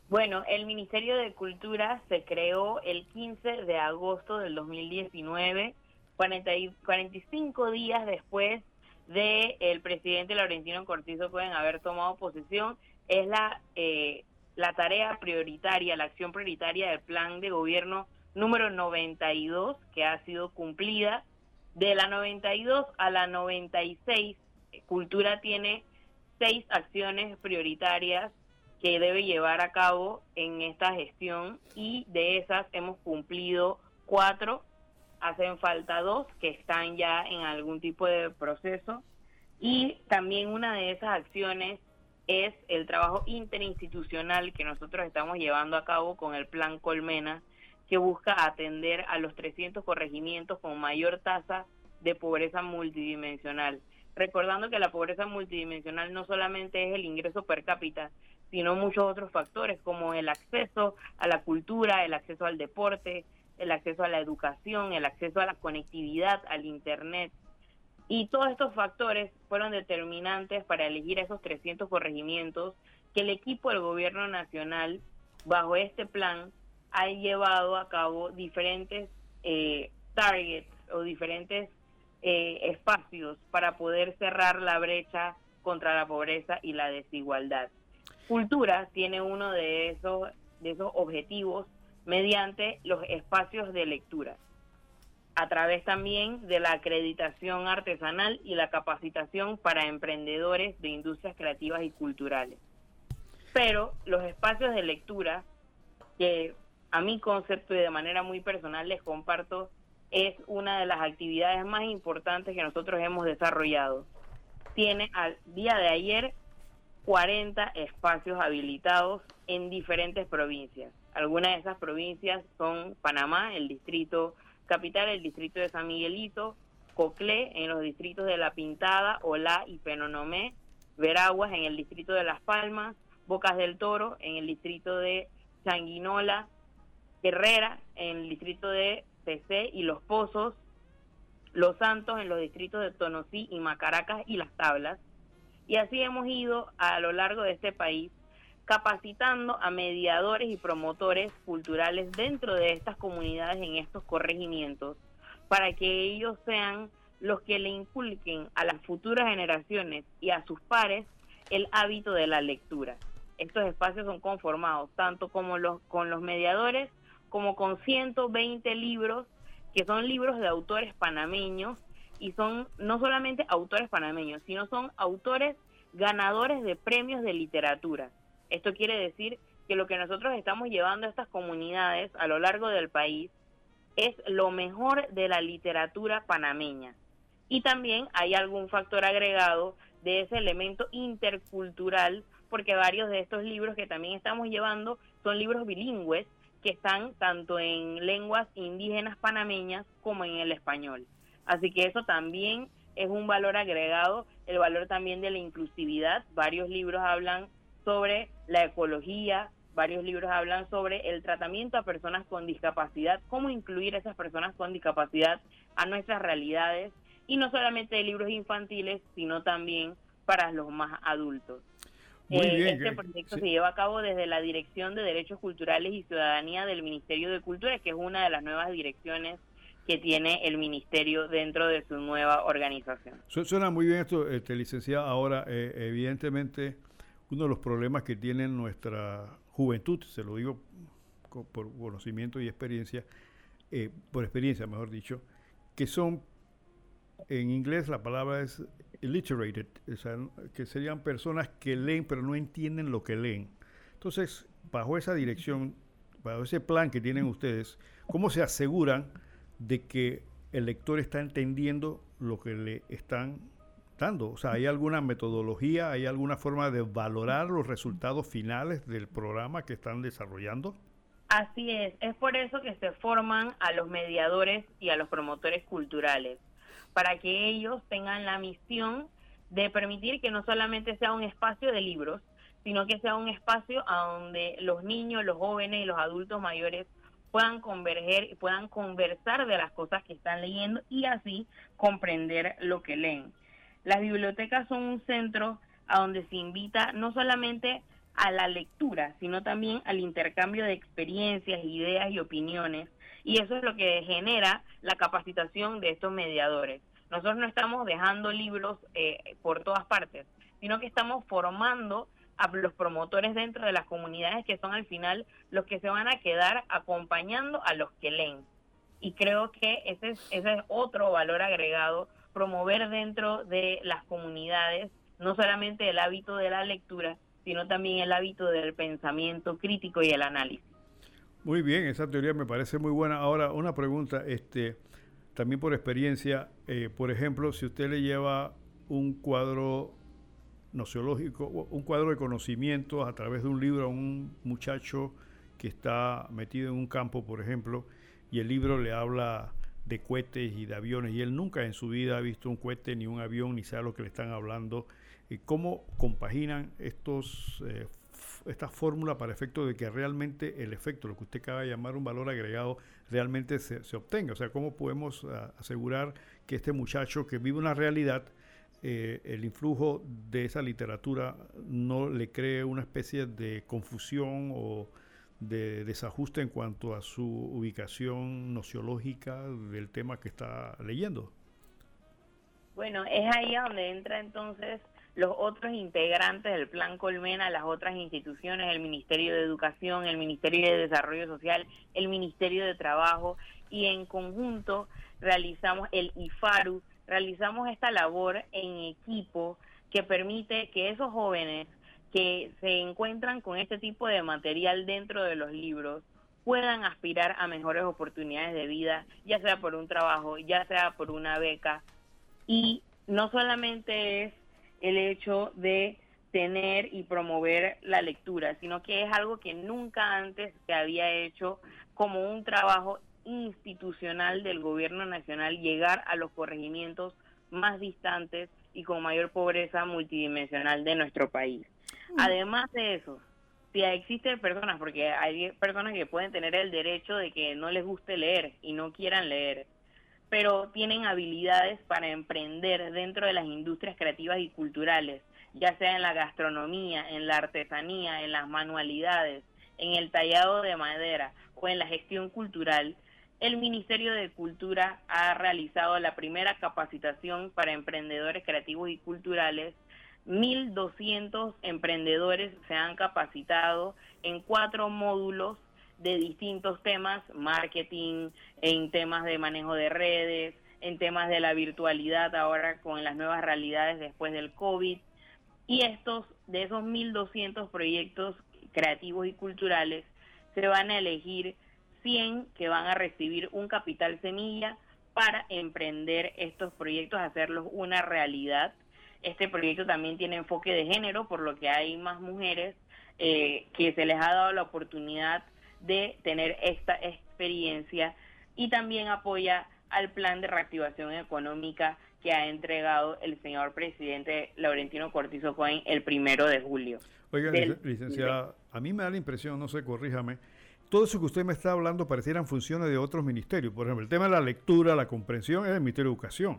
Bueno, el Ministerio de Cultura se creó el 15 de agosto del 2019, 40 y 45 días después de el presidente Laurentino Cortizo pueden haber tomado posesión. Es la, eh, la tarea prioritaria, la acción prioritaria del plan de gobierno número 92 que ha sido cumplida. De la 92 a la 96, Cultura tiene seis acciones prioritarias que debe llevar a cabo en esta gestión y de esas hemos cumplido cuatro, hacen falta dos que están ya en algún tipo de proceso y también una de esas acciones es el trabajo interinstitucional que nosotros estamos llevando a cabo con el Plan Colmena que busca atender a los 300 corregimientos con mayor tasa de pobreza multidimensional. Recordando que la pobreza multidimensional no solamente es el ingreso per cápita, sino muchos otros factores como el acceso a la cultura, el acceso al deporte, el acceso a la educación, el acceso a la conectividad, al Internet. Y todos estos factores fueron determinantes para elegir esos 300 corregimientos que el equipo del gobierno nacional, bajo este plan, ha llevado a cabo diferentes eh, targets o diferentes eh, espacios para poder cerrar la brecha contra la pobreza y la desigualdad. Cultura tiene uno de esos, de esos objetivos mediante los espacios de lectura, a través también de la acreditación artesanal y la capacitación para emprendedores de industrias creativas y culturales. Pero los espacios de lectura, que a mi concepto y de manera muy personal les comparto, es una de las actividades más importantes que nosotros hemos desarrollado. Tiene al día de ayer 40 espacios habilitados en diferentes provincias. Algunas de esas provincias son Panamá, el distrito capital, el distrito de San Miguelito, Coclé, en los distritos de La Pintada, Olá y Penonomé, Veraguas, en el distrito de Las Palmas, Bocas del Toro, en el distrito de Changuinola, Herrera, en el distrito de PC y Los Pozos, Los Santos, en los distritos de Tonosí y Macaracas y Las Tablas. Y así hemos ido a lo largo de este país capacitando a mediadores y promotores culturales dentro de estas comunidades en estos corregimientos para que ellos sean los que le inculquen a las futuras generaciones y a sus pares el hábito de la lectura. Estos espacios son conformados tanto como los, con los mediadores como con 120 libros que son libros de autores panameños y son no solamente autores panameños, sino son autores ganadores de premios de literatura. Esto quiere decir que lo que nosotros estamos llevando a estas comunidades a lo largo del país es lo mejor de la literatura panameña. Y también hay algún factor agregado de ese elemento intercultural, porque varios de estos libros que también estamos llevando son libros bilingües que están tanto en lenguas indígenas panameñas como en el español. Así que eso también es un valor agregado, el valor también de la inclusividad. Varios libros hablan sobre la ecología, varios libros hablan sobre el tratamiento a personas con discapacidad, cómo incluir a esas personas con discapacidad a nuestras realidades, y no solamente de libros infantiles, sino también para los más adultos. Eh, este proyecto se lleva a cabo desde la Dirección de Derechos Culturales y Ciudadanía del Ministerio de Cultura, que es una de las nuevas direcciones que tiene el ministerio dentro de su nueva organización. Suena muy bien esto, este, licenciada. Ahora, eh, evidentemente, uno de los problemas que tiene nuestra juventud, se lo digo por conocimiento y experiencia, eh, por experiencia, mejor dicho, que son, en inglés la palabra es illiterated, o sea, que serían personas que leen pero no entienden lo que leen. Entonces, bajo esa dirección, bajo ese plan que tienen ustedes, ¿cómo se aseguran de que el lector está entendiendo lo que le están O sea, ¿hay alguna metodología, hay alguna forma de valorar los resultados finales del programa que están desarrollando? Así es, es por eso que se forman a los mediadores y a los promotores culturales para que ellos tengan la misión de permitir que no solamente sea un espacio de libros, sino que sea un espacio a donde los niños, los jóvenes y los adultos mayores puedan converger y puedan conversar de las cosas que están leyendo y así comprender lo que leen. Las bibliotecas son un centro a donde se invita no solamente a la lectura, sino también al intercambio de experiencias, ideas y opiniones y eso es lo que genera la capacitación de estos mediadores. Nosotros no estamos dejando libros eh, por todas partes, sino que estamos formando a los promotores dentro de las comunidades que son al final los que se van a quedar acompañando a los que leen. Y creo que ese es, ese es otro valor agregado, promover dentro de las comunidades no solamente el hábito de la lectura, sino también el hábito del pensamiento crítico y el análisis. Muy bien, esa teoría me parece muy buena. Ahora, una pregunta, este, también por experiencia, eh, por ejemplo, si usted le lleva un cuadro nociológico, un cuadro de conocimientos a través de un libro a un muchacho que está metido en un campo, por ejemplo, y el libro le habla de cohetes y de aviones, y él nunca en su vida ha visto un cohete ni un avión, ni sabe lo que le están hablando, eh, ¿cómo compaginan estos eh, esta fórmula para efecto de que realmente el efecto, lo que usted acaba de llamar un valor agregado, realmente se, se obtenga. O sea, ¿cómo podemos ah, asegurar que este muchacho que vive una realidad, eh, el influjo de esa literatura no le cree una especie de confusión o de desajuste en cuanto a su ubicación nociológica del tema que está leyendo? Bueno, es ahí donde entra entonces los otros integrantes del Plan Colmena, las otras instituciones, el Ministerio de Educación, el Ministerio de Desarrollo Social, el Ministerio de Trabajo, y en conjunto realizamos el IFARU, realizamos esta labor en equipo que permite que esos jóvenes que se encuentran con este tipo de material dentro de los libros puedan aspirar a mejores oportunidades de vida, ya sea por un trabajo, ya sea por una beca. Y no solamente es el hecho de tener y promover la lectura, sino que es algo que nunca antes se había hecho como un trabajo institucional del gobierno nacional, llegar a los corregimientos más distantes y con mayor pobreza multidimensional de nuestro país. Además de eso, si existen personas, porque hay personas que pueden tener el derecho de que no les guste leer y no quieran leer, pero tienen habilidades para emprender dentro de las industrias creativas y culturales, ya sea en la gastronomía, en la artesanía, en las manualidades, en el tallado de madera o en la gestión cultural, el Ministerio de Cultura ha realizado la primera capacitación para emprendedores creativos y culturales. 1.200 emprendedores se han capacitado en cuatro módulos de distintos temas, marketing, en temas de manejo de redes, en temas de la virtualidad ahora con las nuevas realidades después del COVID. Y estos, de esos 1.200 proyectos creativos y culturales, se van a elegir 100 que van a recibir un capital semilla para emprender estos proyectos, hacerlos una realidad. Este proyecto también tiene enfoque de género, por lo que hay más mujeres eh, que se les ha dado la oportunidad de tener esta experiencia y también apoya al plan de reactivación económica que ha entregado el señor presidente Laurentino Cortizo Cohen el primero de julio. Oiga, licenciada, a mí me da la impresión, no sé, corríjame, todo eso que usted me está hablando parecieran funciones de otros ministerios. Por ejemplo, el tema de la lectura, la comprensión es el Ministerio de Educación.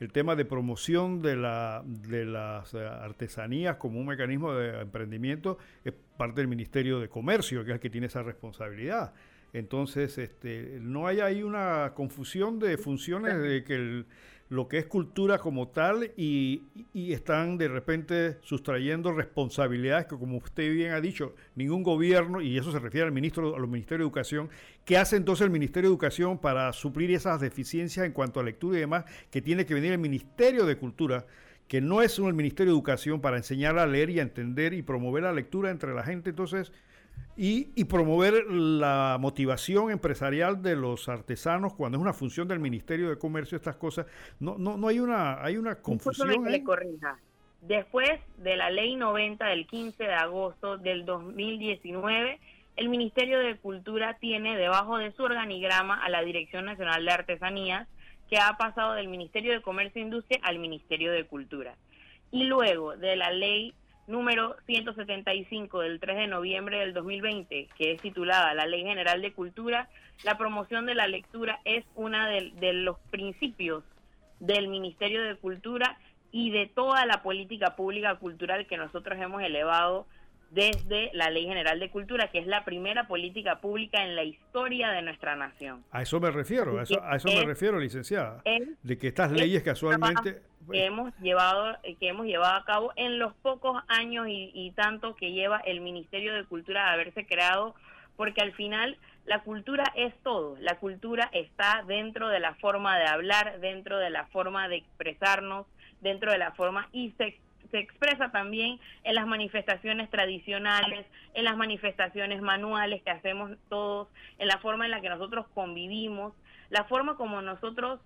El tema de promoción de, la, de las eh, artesanías como un mecanismo de emprendimiento es parte del Ministerio de Comercio, que es el que tiene esa responsabilidad. Entonces, este, no hay ahí una confusión de funciones de que el, lo que es cultura como tal y, están de repente sustrayendo responsabilidades que, como usted bien ha dicho, ningún gobierno, y eso se refiere al ministro, a los de Educación, ¿qué hace entonces el Ministerio de Educación para suplir esas deficiencias en cuanto a lectura y demás que tiene que venir el Ministerio de Cultura? que no es el Ministerio de Educación para enseñar a leer y a entender y promover la lectura entre la gente. Entonces, y, promover la motivación empresarial de los artesanos cuando es una función del Ministerio de Comercio estas cosas. No no no hay una hay una confusión le corrija. Después de la ley 90 del 15 de agosto del 2019 el Ministerio de Cultura tiene debajo de su organigrama a la Dirección Nacional de Artesanías que ha pasado del Ministerio de Comercio e Industria al Ministerio de Cultura. Y luego de la ley número 175 del 3 de noviembre del 2020, que es titulada La Ley General de Cultura, la promoción de la lectura es uno de, de, los principios del Ministerio de Cultura y de toda la política pública cultural que nosotros hemos elevado desde la Ley General de Cultura, que es la primera política pública en la historia de nuestra nación. A eso me refiero, a eso, a eso me refiero, licenciada, de que estas leyes casualmente que hemos llevado que hemos llevado a cabo en los pocos años y, y tanto que lleva el Ministerio de Cultura de haberse creado, porque al final la cultura es todo, la cultura está dentro de la forma de hablar, dentro de la forma de expresarnos, dentro de la forma y se se expresa también en las manifestaciones tradicionales, en las manifestaciones manuales que hacemos todos, en la forma en la que nosotros convivimos, la forma como nosotros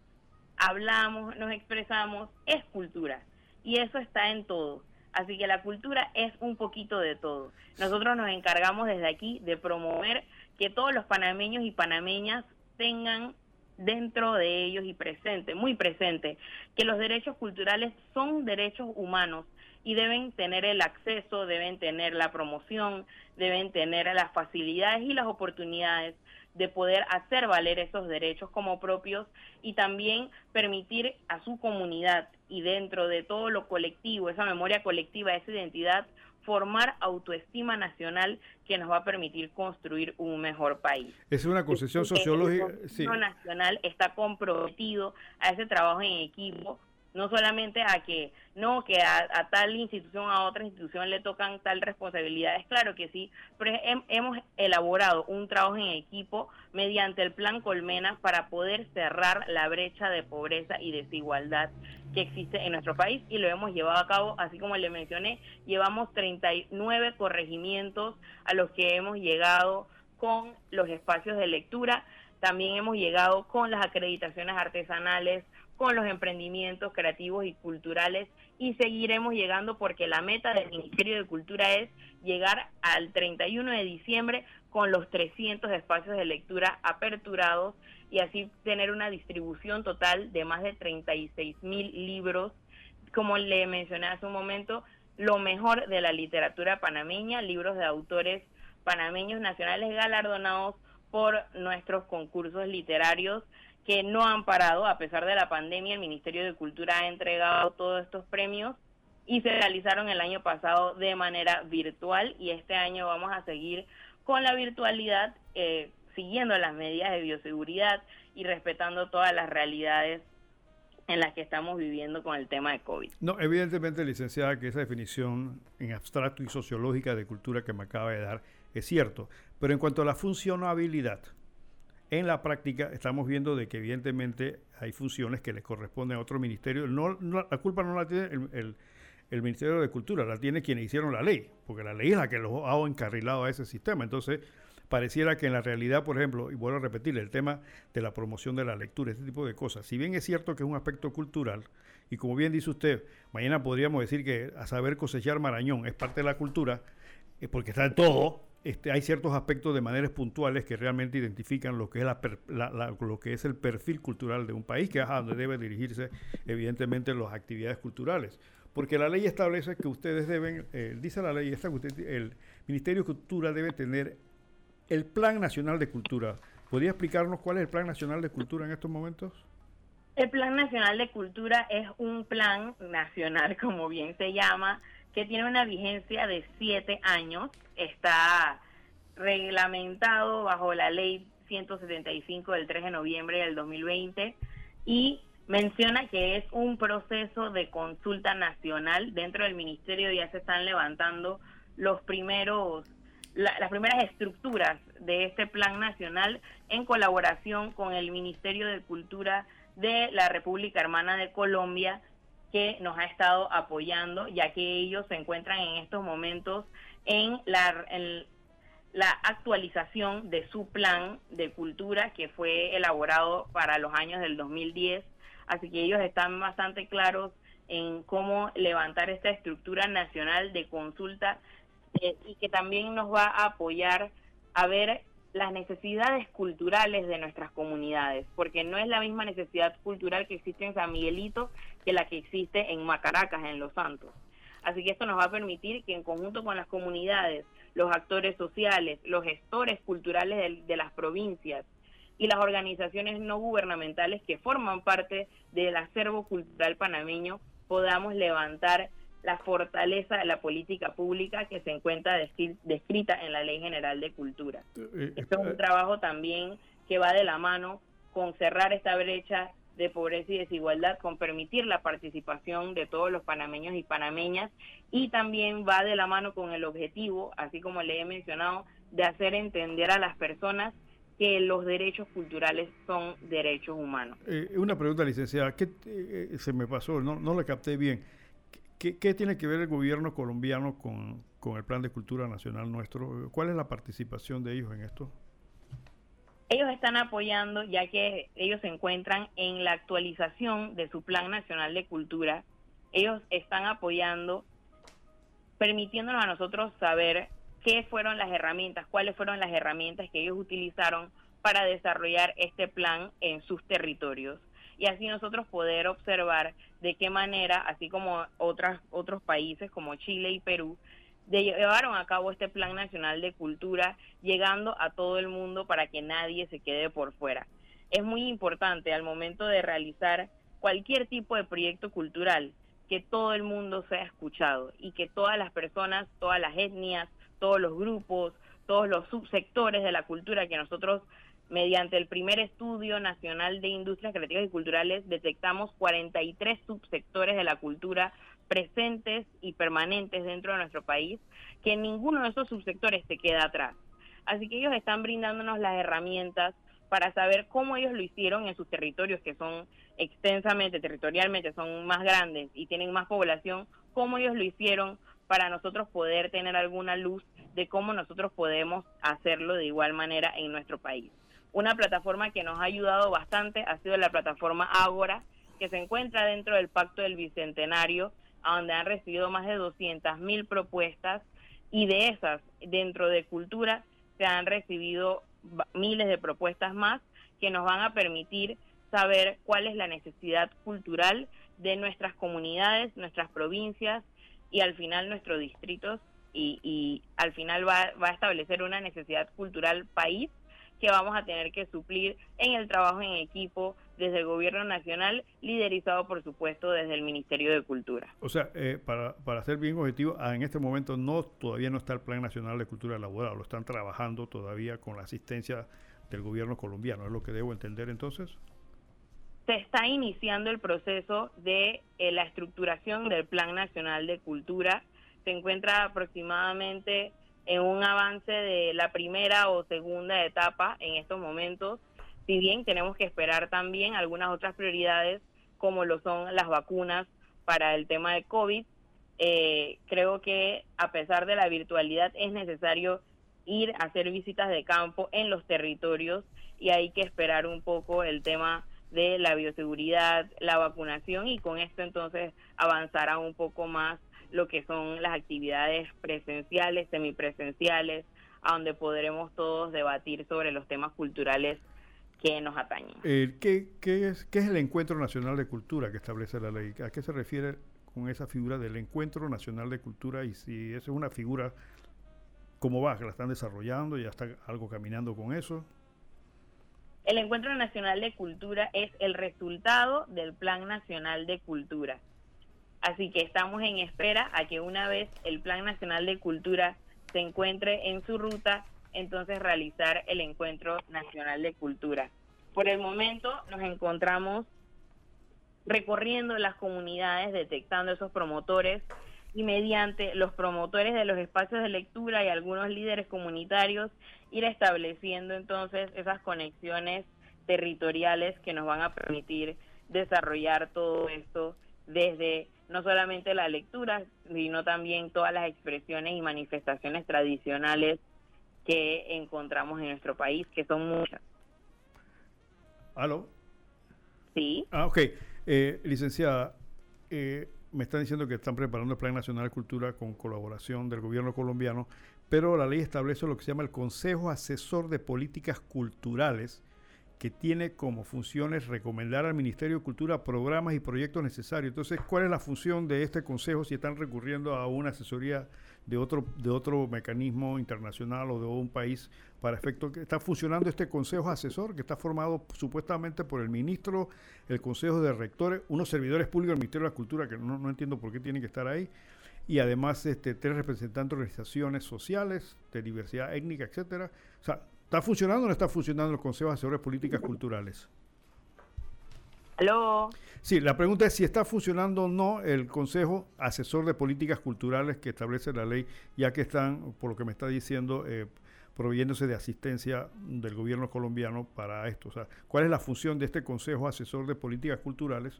hablamos, nos expresamos, es cultura. Y eso está en todo. Así que la cultura es un poquito de todo. Nosotros nos encargamos desde aquí de promover que todos los panameños y panameñas tengan dentro de ellos y presente, muy presente, que los derechos culturales son derechos humanos y deben tener el acceso, deben tener la promoción, deben tener las facilidades y las oportunidades de poder hacer valer esos derechos como propios y también permitir a su comunidad y dentro de todo lo colectivo, esa memoria colectiva, esa identidad, formar autoestima nacional que nos va a permitir construir un mejor país. Es una concesión sociológica. El sí. nacional está comprometido a ese trabajo en equipo no solamente a que no que a, tal institución a otra institución le tocan tal responsabilidades claro que sí pero hemos elaborado un trabajo en equipo mediante el plan Colmenas para poder cerrar la brecha de pobreza y desigualdad que existe en nuestro país y lo hemos llevado a cabo así como le mencioné llevamos 39 corregimientos a los que hemos llegado con los espacios de lectura también hemos llegado con las acreditaciones artesanales con los emprendimientos creativos y culturales y seguiremos llegando porque la meta del Ministerio de Cultura es llegar al 31 de diciembre con los 300 espacios de lectura aperturados y así tener una distribución total de más de 36 mil libros. Como le mencioné hace un momento, lo mejor de la literatura panameña, libros de autores panameños nacionales galardonados por nuestros concursos literarios que no han parado, a pesar de la pandemia, el Ministerio de Cultura ha entregado todos estos premios y se realizaron el año pasado de manera virtual y este año vamos a seguir con la virtualidad. Eh, siguiendo las medidas de bioseguridad y respetando todas las realidades en las que estamos viviendo con el tema de COVID. No, evidentemente, licenciada, que esa definición en abstracto y sociológica de cultura que me acaba de dar es cierto, pero en cuanto a la funcionabilidad, en la práctica estamos viendo de que evidentemente hay funciones que le corresponden a otro ministerio. No, la culpa no la tiene el, el, Ministerio de Cultura, la tiene quienes hicieron la ley, porque la ley es la que los ha encarrilado a ese sistema. Entonces, pareciera que en la realidad, por ejemplo, y vuelvo a repetir, el tema de la promoción de la lectura, este tipo de cosas, si bien es cierto que es un aspecto cultural, y como bien dice usted, mañana podríamos decir que a saber cosechar Marañón es parte de la cultura, porque está en todo, este, hay ciertos aspectos de maneras puntuales que realmente identifican lo que es, la, lo que es el perfil cultural de un país, que es a donde debe dirigirse evidentemente las actividades culturales. Porque la ley establece que ustedes deben, eh, dice la ley esta, usted, el Ministerio de Cultura debe tener el Plan Nacional de Cultura. ¿Podría explicarnos cuál es el Plan Nacional de Cultura en estos momentos? El Plan Nacional de Cultura es un plan nacional, como bien se llama, tiene una vigencia de siete años. Está reglamentado bajo la ley 175 del 3 de noviembre del 2020 y menciona que es un proceso de consulta nacional. Dentro del ministerio ya se están levantando los primeros las primeras estructuras de este plan nacional en colaboración con el Ministerio de Cultura de la República Hermana de Colombia que nos ha estado apoyando, ya que ellos se encuentran en estos momentos en la, en la actualización de su plan de cultura que fue elaborado para los años del 2010. Así que ellos están bastante claros en cómo levantar esta estructura nacional de consulta eh, y que también nos va a apoyar a ver las necesidades culturales de nuestras comunidades, porque no es la misma necesidad cultural que existe en San Miguelito que la que existe en Macaracas, en Los Santos. Así que esto nos va a permitir que en conjunto con las comunidades, los actores sociales, los gestores culturales de las provincias y las organizaciones no gubernamentales que forman parte del acervo cultural panameño podamos levantar la fortaleza de la política pública que se encuentra descrita en la Ley General de Cultura. Esto es un trabajo también que va de la mano con cerrar esta brecha de pobreza y desigualdad, con permitir la participación de todos los panameños y panameñas y también va de la mano con el objetivo, así como le he mencionado, de hacer entender a las personas que los derechos culturales son derechos humanos. Eh, una pregunta, licenciada, ¿qué eh, se me pasó? No, no la capté bien. ¿Qué, tiene que ver el gobierno colombiano con, el Plan de Cultura Nacional nuestro? ¿Cuál es la participación de ellos en esto? Ellos están apoyando ya que ellos se encuentran en la actualización de su Plan Nacional de Cultura. Ellos están apoyando, permitiéndonos a nosotros saber qué fueron las herramientas, cuáles fueron las herramientas que ellos utilizaron para desarrollar este plan en sus territorios y así nosotros poder observar de qué manera, así como otras, otros países como Chile y Perú, llevaron a cabo este Plan Nacional de Cultura, llegando a todo el mundo para que nadie se quede por fuera. Es muy importante al momento de realizar cualquier tipo de proyecto cultural que todo el mundo sea escuchado y que todas las personas, todas las etnias, todos los grupos, todos los subsectores de la cultura que nosotros Mediante el primer estudio nacional de industrias creativas y culturales detectamos 43 subsectores de la cultura presentes y permanentes dentro de nuestro país, que ninguno de esos subsectores se queda atrás. Así que ellos están brindándonos las herramientas para saber cómo ellos lo hicieron en sus territorios, que son extensamente, territorialmente, son más grandes y tienen más población, cómo ellos lo hicieron para nosotros poder tener alguna luz de cómo nosotros podemos hacerlo de igual manera en nuestro país. Una plataforma que nos ha ayudado bastante ha sido la plataforma Ágora, que se encuentra dentro del Pacto del Bicentenario, donde han recibido más de 200 mil propuestas y de esas, dentro de cultura, se han recibido miles de propuestas más que nos van a permitir saber cuál es la necesidad cultural de nuestras comunidades, nuestras provincias y al final nuestros distritos y, al final va a establecer una necesidad cultural país que vamos a tener que suplir en el trabajo en equipo desde el gobierno nacional, liderizado por supuesto desde el Ministerio de Cultura. O sea, eh, para, para ser bien objetivo, ah, en este momento no todavía no está el Plan Nacional de Cultura Laboral, lo están trabajando todavía con la asistencia del gobierno colombiano. ¿Es lo que debo entender entonces? Se está iniciando el proceso de eh, la estructuración del Plan Nacional de Cultura. Se encuentra aproximadamente en un avance de la primera o segunda etapa en estos momentos. Si bien tenemos que esperar también algunas otras prioridades como lo son las vacunas para el tema de COVID, eh, creo que a pesar de la virtualidad es necesario ir a hacer visitas de campo en los territorios y hay que esperar un poco el tema de la bioseguridad, la vacunación y con esto entonces avanzará un poco más lo que son las actividades presenciales, semipresenciales, a donde podremos todos debatir sobre los temas culturales que nos atañen. Eh, ¿qué, qué, es, ¿Qué es el Encuentro Nacional de Cultura que establece la ley? ¿A qué se refiere con esa figura del Encuentro Nacional de Cultura y si esa es una figura, ¿cómo va? ¿Que la están desarrollando? ¿Ya está algo caminando con eso? El Encuentro Nacional de Cultura es el resultado del Plan Nacional de Cultura. Así que estamos en espera a que una vez el Plan Nacional de Cultura se encuentre en su ruta, entonces realizar el Encuentro Nacional de Cultura. Por el momento nos encontramos recorriendo las comunidades, detectando esos promotores y mediante los promotores de los espacios de lectura y algunos líderes comunitarios ir estableciendo entonces esas conexiones territoriales que nos van a permitir desarrollar todo esto desde no solamente la lectura, sino también todas las expresiones y manifestaciones tradicionales que encontramos en nuestro país, que son muchas. ¿Aló? Sí. Ah, ok. Eh, licenciada, eh, me están diciendo que están preparando el Plan Nacional de Cultura con colaboración del gobierno colombiano, pero la ley establece lo que se llama el Consejo Asesor de Políticas Culturales, que tiene como funciones recomendar al Ministerio de Cultura programas y proyectos necesarios. Entonces, ¿cuál es la función de este consejo si están recurriendo a una asesoría de otro, de otro mecanismo internacional o de un país para efecto que está funcionando este consejo asesor que está formado supuestamente por el ministro, el consejo de rectores, unos servidores públicos del Ministerio de la Cultura que no, no entiendo por qué tienen que estar ahí y además este, tres representantes de organizaciones sociales, de diversidad étnica, etcétera. O sea, ¿está funcionando o no está funcionando el Consejo Asesor de Políticas Culturales? ¿Aló? Sí, la pregunta es si está funcionando o no el Consejo Asesor de Políticas Culturales que establece la ley, ya que están, por lo que me está diciendo, eh, proveyéndose de asistencia del gobierno colombiano para esto. O sea, ¿cuál es la función de este Consejo Asesor de Políticas Culturales?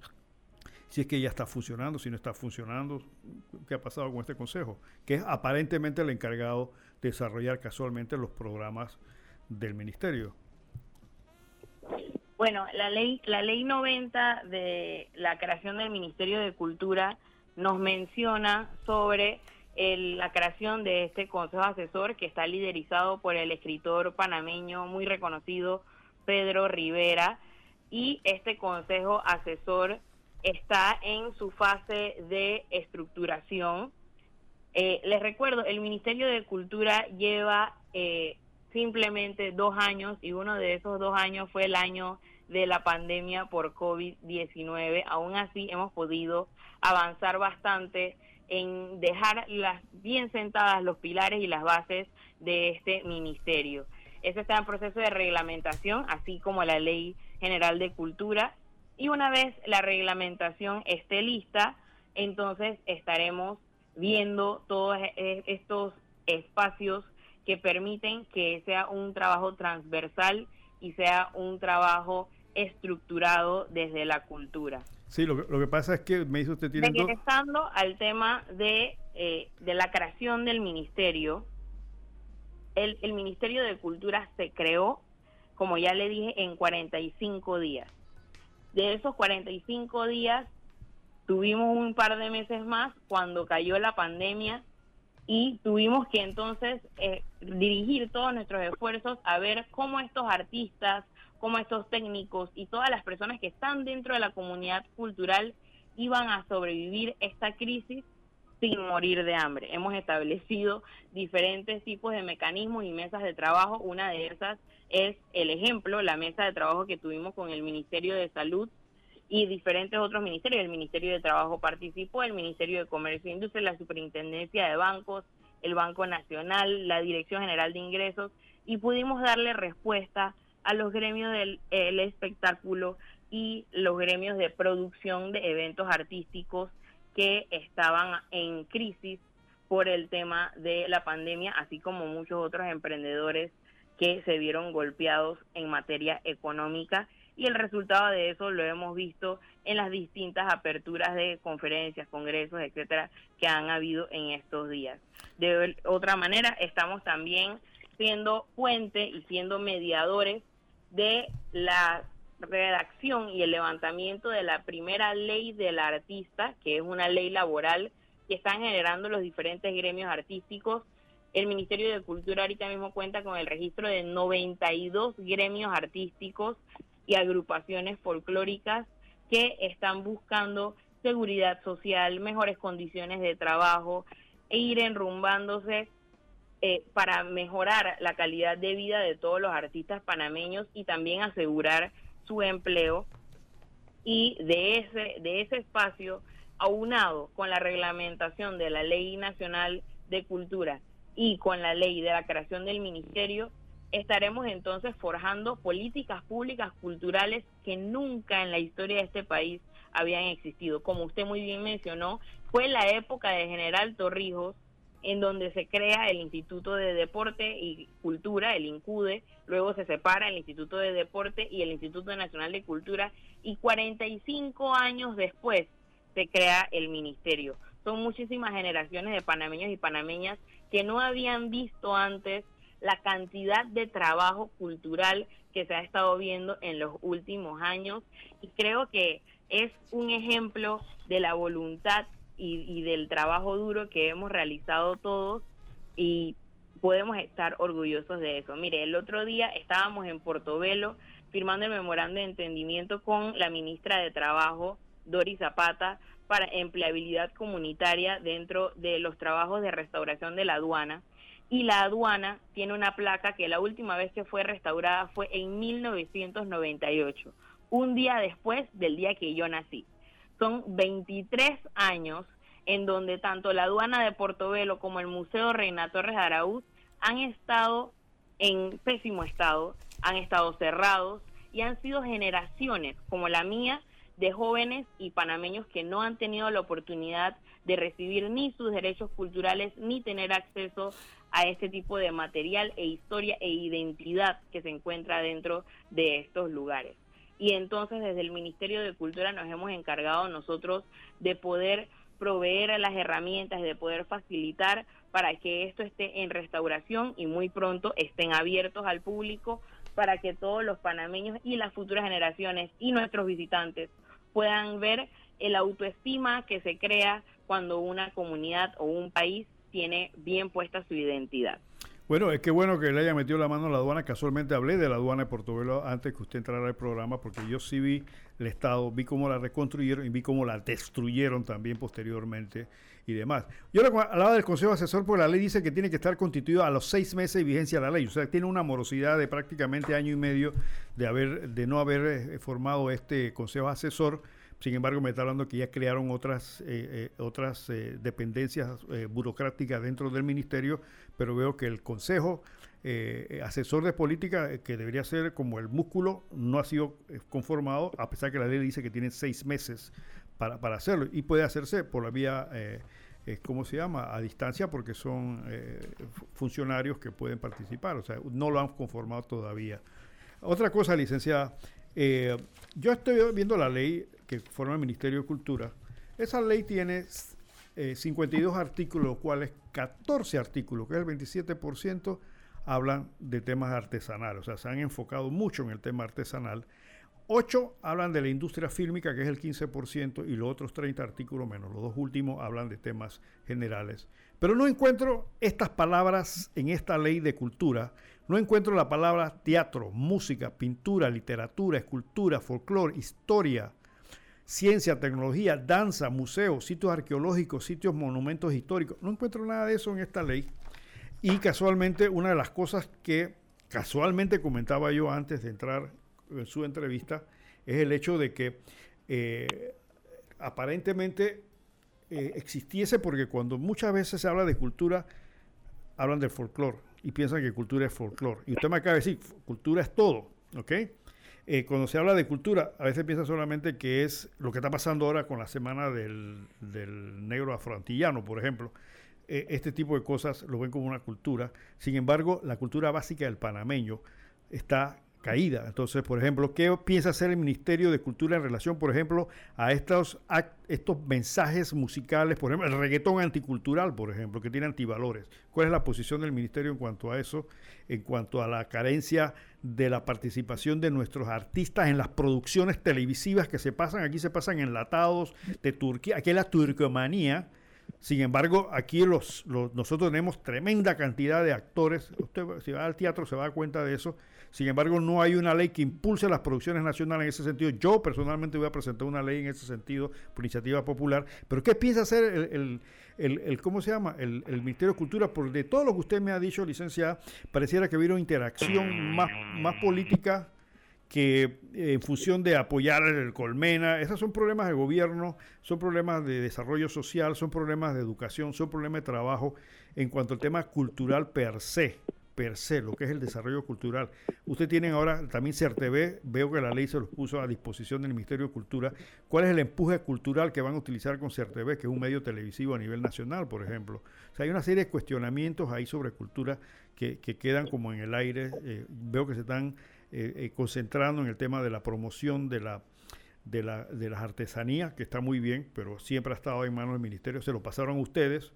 Si es que ya está funcionando, si no está funcionando, ¿qué ha pasado con este consejo? Que es aparentemente el encargado de desarrollar casualmente los programas del ministerio. Bueno, la ley, la ley 90 de la creación del Ministerio de Cultura nos menciona sobre la creación de este consejo asesor que está liderizado por el escritor panameño muy reconocido Pedro Rivera y este consejo asesor está en su fase de estructuración. Eh, les recuerdo, el Ministerio de Cultura lleva eh, simplemente dos años y uno de esos dos años fue el año de la pandemia por COVID-19. Aún así hemos podido avanzar bastante en dejar las bien sentadas los pilares y las bases de este ministerio. Eso está en proceso de reglamentación, así como la Ley General de Cultura. Y una vez la reglamentación esté lista, entonces estaremos viendo todos e-, estos espacios que permiten que sea un trabajo transversal y sea un trabajo estructurado desde la cultura. Sí, lo que, lo que pasa es que me dice usted tiene Regresando al tema de, eh, de la creación del ministerio, el, el Ministerio de Cultura se creó, como ya le dije, en 45 días. De esos 45 días, tuvimos un par de meses más cuando cayó la pandemia y tuvimos que entonces eh, dirigir todos nuestros esfuerzos a ver cómo estos artistas, cómo estos técnicos y todas las personas que están dentro de la comunidad cultural iban a sobrevivir esta crisis sin morir de hambre. Hemos establecido diferentes tipos de mecanismos y mesas de trabajo. Una de esas es el ejemplo, la mesa de trabajo que tuvimos con el Ministerio de Salud y diferentes otros ministerios. El Ministerio de Trabajo participó, el Ministerio de Comercio e Industria, la Superintendencia de Bancos, el Banco Nacional, la Dirección General de Ingresos, y pudimos darle respuesta a los gremios del el espectáculo y los gremios de producción de eventos artísticos que estaban en crisis por el tema de la pandemia, así como muchos otros emprendedores que se vieron golpeados en materia económica y el resultado de eso lo hemos visto en las distintas aperturas de conferencias, congresos, etcétera, que han habido en estos días. De otra manera, estamos también siendo puente y siendo mediadores de la redacción y el levantamiento de la primera ley del artista, que es una ley laboral que están generando los diferentes gremios artísticos. El Ministerio de Cultura ahorita mismo cuenta con el registro de 92 gremios artísticos y agrupaciones folclóricas que están buscando seguridad social, mejores condiciones de trabajo e ir enrumbándose eh, para mejorar la calidad de vida de todos los artistas panameños y también asegurar su empleo. Y de ese, de ese espacio, aunado con la reglamentación de la Ley Nacional de Cultura y con la ley de la creación del ministerio, estaremos entonces forjando políticas públicas culturales que nunca en la historia de este país habían existido. Como usted muy bien mencionó, fue la época de General Torrijos en donde se crea el Instituto de Deporte y Cultura, el INCUDE, luego se separa el Instituto de Deporte y el Instituto Nacional de Cultura y 45 años después se crea el ministerio. Son muchísimas generaciones de panameños y panameñas que no habían visto antes la cantidad de trabajo cultural que se ha estado viendo en los últimos años y creo que es un ejemplo de la voluntad y, del trabajo duro que hemos realizado todos y podemos estar orgullosos de eso. Mire, el otro día estábamos en Portobelo firmando el memorando de entendimiento con la ministra de Trabajo, Dori Zapata, para empleabilidad comunitaria dentro de los trabajos de restauración de la aduana y la aduana tiene una placa que la última vez que fue restaurada fue en 1998, un día después del día que yo nací. Son 23 años en donde tanto la aduana de Portobelo como el Museo Reina Torres de Araúz han estado en pésimo estado, han estado cerrados y han sido generaciones como la mía de jóvenes y panameños que no han tenido la oportunidad de recibir ni sus derechos culturales ni tener acceso a este tipo de material e historia e identidad que se encuentra dentro de estos lugares. Y entonces desde el Ministerio de Cultura nos hemos encargado nosotros de poder proveer las herramientas, de poder facilitar para que esto esté en restauración y muy pronto estén abiertos al público para que todos los panameños y las futuras generaciones y nuestros visitantes puedan ver el autoestima que se crea cuando una comunidad o un país tiene bien puesta su identidad. Bueno, es que bueno que le haya metido la mano a la aduana. Casualmente hablé de la aduana de Portobelo antes que usted entrara al programa, porque yo sí vi el Estado, vi cómo la reconstruyeron y vi cómo la destruyeron también posteriormente y demás. Yo hablaba del Consejo Asesor porque la ley dice que tiene que estar constituido a los seis meses de vigencia de la ley. O sea, tiene una morosidad de prácticamente año y medio de, haber, de no haber eh, formado este Consejo Asesor sin embargo, me está hablando que ya crearon otras, eh, eh, otras eh, dependencias burocráticas dentro del ministerio, pero veo que el Consejo Asesor de Política, que debería ser como el músculo, no ha sido conformado, a pesar que la ley dice que tiene seis meses para, para hacerlo y puede hacerse por la vía... ¿cómo se llama? A distancia porque son funcionarios que pueden participar, o sea, no lo han conformado todavía. Otra cosa, licenciada, yo estoy viendo la ley que forma el Ministerio de Cultura, esa ley tiene 52 eh, artículos, los cuales 14 artículos, que es el 27%, hablan de temas artesanales. O sea, se han enfocado mucho en el tema artesanal. 8 hablan de la industria fílmica, que es el 15%, y los otros 30 artículos menos. Los dos últimos hablan de temas generales. Pero no encuentro estas palabras en esta ley de cultura. No encuentro la palabra teatro, música, pintura, literatura, escultura, folclore, historia, ciencia, tecnología, danza, museos, sitios arqueológicos, sitios, monumentos históricos. No encuentro nada de eso en esta ley. Y casualmente, una de las cosas que casualmente comentaba yo antes de entrar en su entrevista es el hecho de que eh, aparentemente eh, existiese, porque cuando muchas veces se habla de cultura, hablan del folclore y piensan que cultura es folclore. Y usted me acaba de decir, cultura es todo. ¿Ok? Eh, cuando se habla de cultura, a veces piensa solamente que es lo que está pasando ahora con la semana del, del negro afroantillano, por ejemplo. Eh, este tipo de cosas lo ven como una cultura. Sin embargo, la cultura básica del panameño está Entonces, por ejemplo, ¿qué piensa hacer el Ministerio de Cultura en relación, por ejemplo, a estos, estos mensajes musicales, por ejemplo, el reggaetón anticultural, por ejemplo, que tiene antivalores? ¿Cuál es la posición del Ministerio en cuanto a eso, en cuanto a la carencia de la participación de nuestros artistas en las producciones televisivas que se pasan? Aquí se pasan enlatados de Turquía, aquí es la turcomanía. Sin embargo, aquí los, nosotros tenemos tremenda cantidad de actores. Usted si va al teatro se va a dar cuenta de eso sin embargo, no hay una ley que impulse las producciones nacionales en ese sentido. Yo personalmente voy a presentar una ley en ese sentido por iniciativa popular. Pero ¿qué piensa hacer el, ¿cómo se llama? El, Ministerio de Cultura, por de todo lo que usted me ha dicho, licenciada, pareciera que hubiera una interacción más, más política que eh, en función de apoyar el colmena, esos son problemas de gobierno, son problemas de desarrollo social, son problemas de educación, son problemas de trabajo en cuanto al tema cultural per se per se, lo que es el desarrollo cultural. Usted tiene ahora también CERTV, veo que la ley se los puso a disposición del Ministerio de Cultura. ¿Cuál es el empuje cultural que van a utilizar con CERTV, que es un medio televisivo a nivel nacional, por ejemplo? O sea, hay una serie de cuestionamientos ahí sobre cultura que, quedan como en el aire. Eh, veo que se están eh, eh, concentrando en el tema de la promoción de la de, de las artesanías, que está muy bien, pero siempre ha estado en manos del ministerio, se lo pasaron ustedes,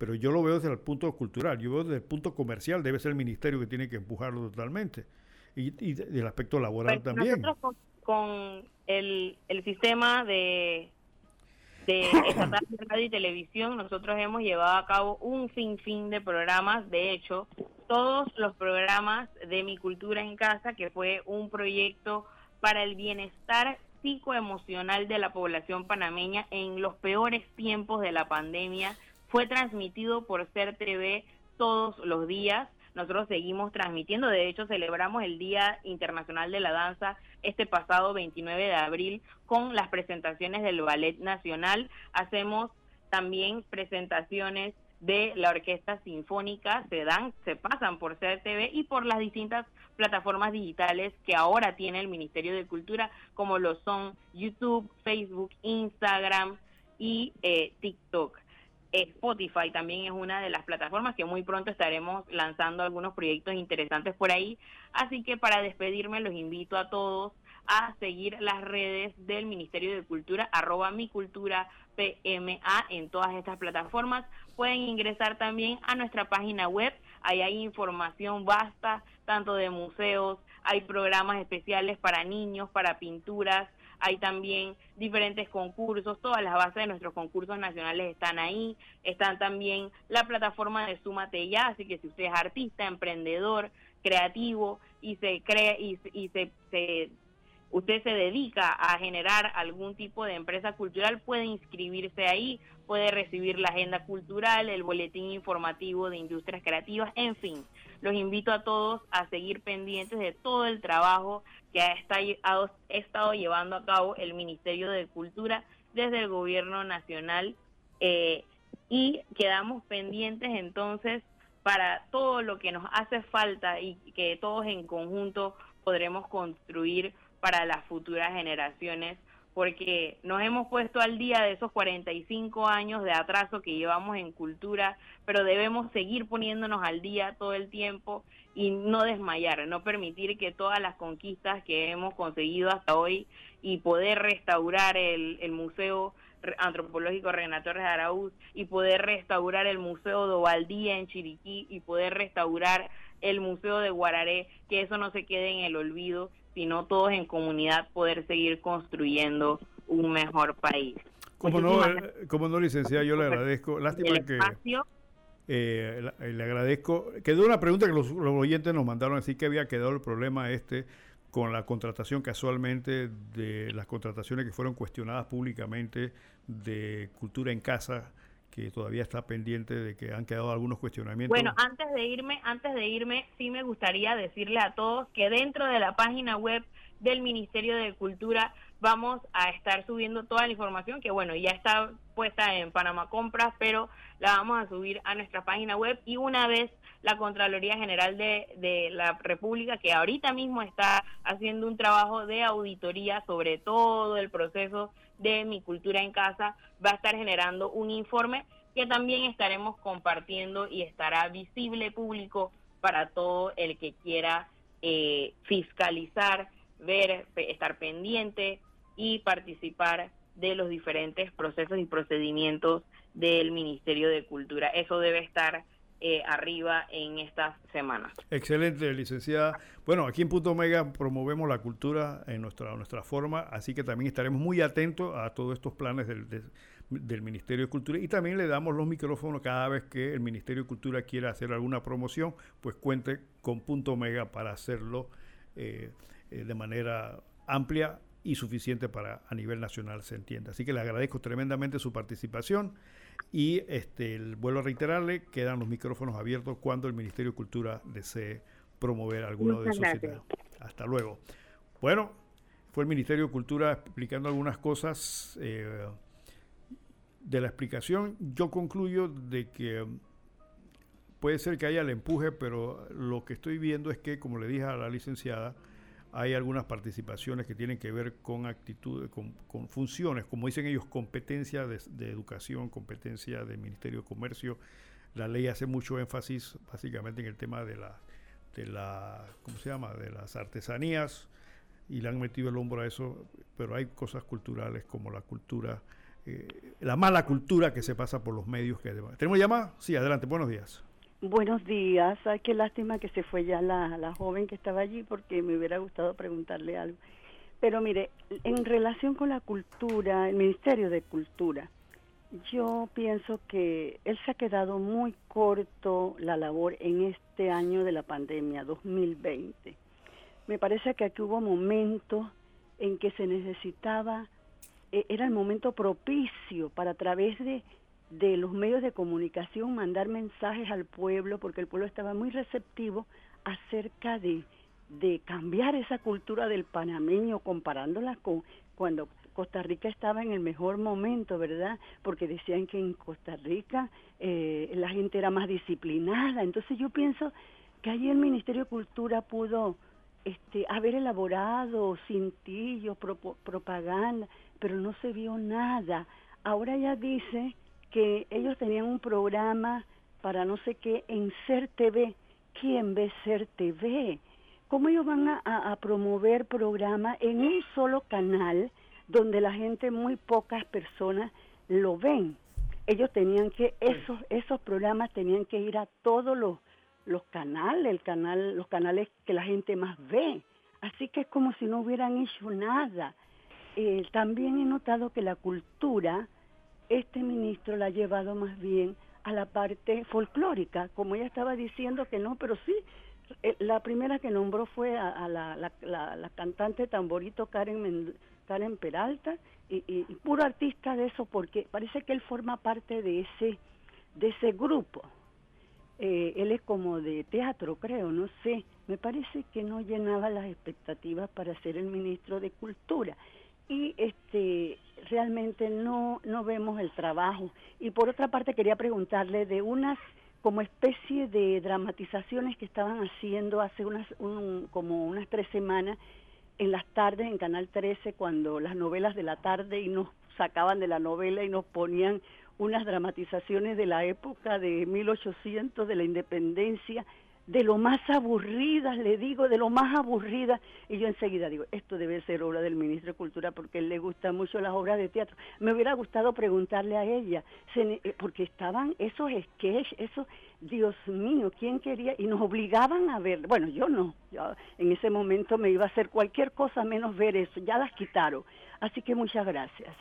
pero yo lo veo desde el punto cultural, yo veo desde el punto comercial, debe ser el ministerio que tiene que empujarlo totalmente. Y, y del aspecto laboral pues también. Nosotros con, el, el sistema de, de estatal de radio y televisión, nosotros hemos llevado a cabo un sinfín de programas, de hecho, todos los programas de Mi Cultura en Casa, que fue un proyecto para el bienestar psicoemocional de la población panameña en los peores tiempos de la pandemia, fue transmitido por Ser TV todos los días. Nosotros seguimos transmitiendo, de hecho celebramos el Día Internacional de la Danza este pasado 29 de abril con las presentaciones del Ballet Nacional. Hacemos también presentaciones de la Orquesta Sinfónica, se dan, se pasan por CRTV y por las distintas plataformas digitales que ahora tiene el Ministerio de Cultura, como lo son YouTube, Facebook, Instagram y eh, TikTok. Spotify también es una de las plataformas que muy pronto estaremos lanzando algunos proyectos interesantes por ahí. Así que para despedirme los invito a todos a seguir las redes del Ministerio de Cultura, arroba mi cultura PMA en todas estas plataformas. Pueden ingresar también a nuestra página web, ahí hay información vasta, tanto de museos, hay programas especiales para niños, para pinturas, hay también diferentes concursos, todas las bases de nuestros concursos nacionales están ahí, están también la plataforma de Súmate Ya, así que si usted es artista, emprendedor, creativo y se cree y, y se, se usted se dedica a generar algún tipo de empresa cultural, puede inscribirse ahí, puede recibir la agenda cultural, el boletín informativo de industrias creativas, en fin. Los invito a todos a seguir pendientes de todo el trabajo que ha estado llevando a cabo el Ministerio de Cultura desde el Gobierno Nacional eh, y quedamos pendientes entonces para todo lo que nos hace falta y que todos en conjunto podremos construir para las futuras generaciones porque nos hemos puesto al día de esos 45 años de atraso que llevamos en cultura, pero debemos seguir poniéndonos al día todo el tiempo y no desmayar, no permitir que todas las conquistas que hemos conseguido hasta hoy y poder restaurar el, Museo Antropológico Renato de Araúz y poder restaurar el Museo de en Chiriquí y poder restaurar el Museo de Guararé, que eso no se quede en el olvido, sino todos en comunidad poder seguir construyendo un mejor país. Como no, eh, como no, licenciada, yo le agradezco. Lástima que eh, le agradezco. Quedó una pregunta que los, oyentes nos mandaron, así que había quedado el problema este con la contratación casualmente de las contrataciones que fueron cuestionadas públicamente de Cultura en Casa, que todavía está pendiente de que han quedado algunos cuestionamientos. Bueno, antes de irme, antes de irme, sí me gustaría decirle a todos que dentro de la página web del Ministerio de Cultura vamos a estar subiendo toda la información que bueno, ya está puesta en Panamá Compras, pero la vamos a subir a nuestra página web y una vez la Contraloría General de, de la República, que ahorita mismo está haciendo un trabajo de auditoría sobre todo el proceso de mi cultura en casa, va a estar generando un informe que también estaremos compartiendo y estará visible público para todo el que quiera eh, fiscalizar, ver, estar pendiente y participar de los diferentes procesos y procedimientos del Ministerio de Cultura. Eso debe estar eh, arriba en estas semanas. Excelente, licenciada. Bueno, aquí en Punto Omega promovemos la cultura en nuestra, nuestra forma, así que también estaremos muy atentos a todos estos planes del, del Ministerio de Cultura y también le damos los micrófonos cada vez que el Ministerio de Cultura quiera hacer alguna promoción, pues cuente con Punto Omega para hacerlo eh, eh, de manera amplia y suficiente para a nivel nacional se entienda. Así que le agradezco tremendamente su participación y este, vuelvo a reiterarle, quedan los micrófonos abiertos cuando el Ministerio de Cultura desee promover alguno de sus ideas. Hasta luego. Bueno, fue el Ministerio de Cultura explicando algunas cosas. Eh, de la explicación yo concluyo de que puede ser que haya el empuje, pero lo que estoy viendo es que, como le dije a la licenciada, hay algunas participaciones que tienen que ver con actitudes, con, funciones, como dicen ellos, competencia de, educación, competencia del Ministerio de Comercio. La ley hace mucho énfasis básicamente en el tema de la, de la, ¿cómo se llama?, de las artesanías y le han metido el hombro a eso, pero hay cosas culturales como la cultura eh, la mala cultura que se pasa por los medios. que ¿Tenemos llamada? Sí, adelante, buenos días. Buenos días, Ay, qué lástima que se fue ya la, la joven que estaba allí porque me hubiera gustado preguntarle algo. Pero mire, en relación con la cultura, el Ministerio de Cultura, yo pienso que él se ha quedado muy corto la labor en este año de la pandemia, 2020. Me parece que aquí hubo momentos en que se necesitaba e-, era el momento propicio para través de, de los medios de comunicación mandar mensajes al pueblo, porque el pueblo estaba muy receptivo acerca de, de cambiar esa cultura del panameño, comparándola con cuando Costa Rica estaba en el mejor momento, ¿verdad? Porque decían que en Costa Rica eh, la gente era más disciplinada. Entonces yo pienso que allí el Ministerio de Cultura pudo este, haber elaborado cintillos, propaganda, pero no se vio nada. Ahora ya dice que ellos tenían un programa para no sé qué en Ser TV. ¿Quién ve Ser TV? ¿Cómo ellos van a, promover programas en un solo canal donde la gente, muy pocas personas lo ven? Ellos tenían que, esos, esos programas tenían que ir a todos los, los canales, el canal, los canales que la gente más ve. Así que es como si no hubieran hecho nada. Eh, también he notado que la cultura, este ministro la ha llevado más bien a la parte folclórica, como ella estaba diciendo que no, pero sí, eh, la primera que nombró fue a, la, cantante tamborito Karen, Karen Peralta, y, y, puro artista de eso, porque parece que él forma parte de ese, de ese grupo. Eh, él es como de teatro, creo, no sé. Me parece que no llenaba las expectativas para ser el ministro de Cultura y este realmente no no vemos el trabajo. Y por otra parte quería preguntarle de unas como especie de dramatizaciones que estaban haciendo hace unas como unas tres semanas en las tardes en Canal 13 cuando las novelas de la tarde y nos sacaban de la novela y nos ponían unas dramatizaciones de la época de 1800 de la independencia de lo más aburridas, le digo, de lo más aburridas. Y yo enseguida digo, esto debe ser obra del ministro de Cultura porque él le gusta mucho las obras de teatro. Me hubiera gustado preguntarle a ella, eh, porque estaban esos sketches, esos, Dios mío, ¿quién quería? Y nos obligaban a ver, bueno, yo no, yo en ese momento me iba a hacer cualquier cosa menos ver eso, ya las quitaron. Así que muchas gracias.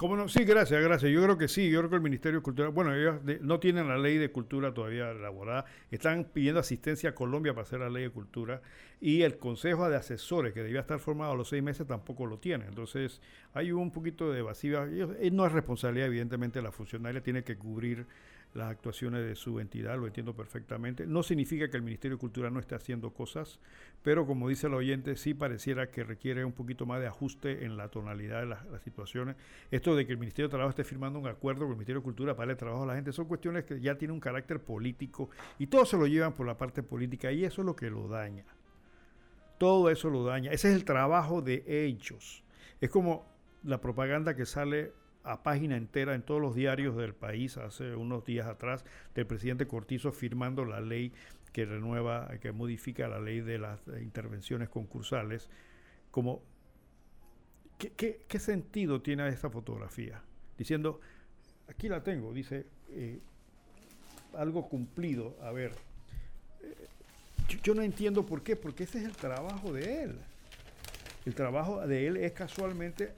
¿Cómo no? Sí, gracias, gracias. Yo creo que sí, yo creo que el Ministerio de Cultura, bueno, ellos no tienen la ley de cultura todavía elaborada, están pidiendo asistencia a Colombia para hacer la ley de cultura y el Consejo de Asesores, que debía estar formado a los seis meses, tampoco lo tiene. Entonces, hay un poquito de evasiva. Eh, no es responsabilidad, evidentemente, la funcionaria tiene que cubrir las actuaciones de su entidad, lo entiendo perfectamente. No significa que el Ministerio de Cultura no esté haciendo cosas, pero como dice el oyente, sí pareciera que requiere un poquito más de ajuste en la tonalidad de las, situaciones. Esto de que el Ministerio de Trabajo esté firmando un acuerdo con el Ministerio de Cultura para el trabajo a la gente, son cuestiones que ya tienen un carácter político y todo se lo llevan por la parte política y eso es lo que lo daña. Todo eso lo daña. Ese es el trabajo de ellos. Es como la propaganda que sale a página entera en todos los diarios del país hace unos días atrás del presidente Cortizo firmando la ley que renueva, que modifica la ley de las intervenciones concursales. Como, ¿qué, qué, sentido tiene esta fotografía? Diciendo, aquí la tengo, dice, eh, algo cumplido. A ver, eh, yo, yo no entiendo por qué, porque ese es el trabajo de él. El trabajo de él es casualmente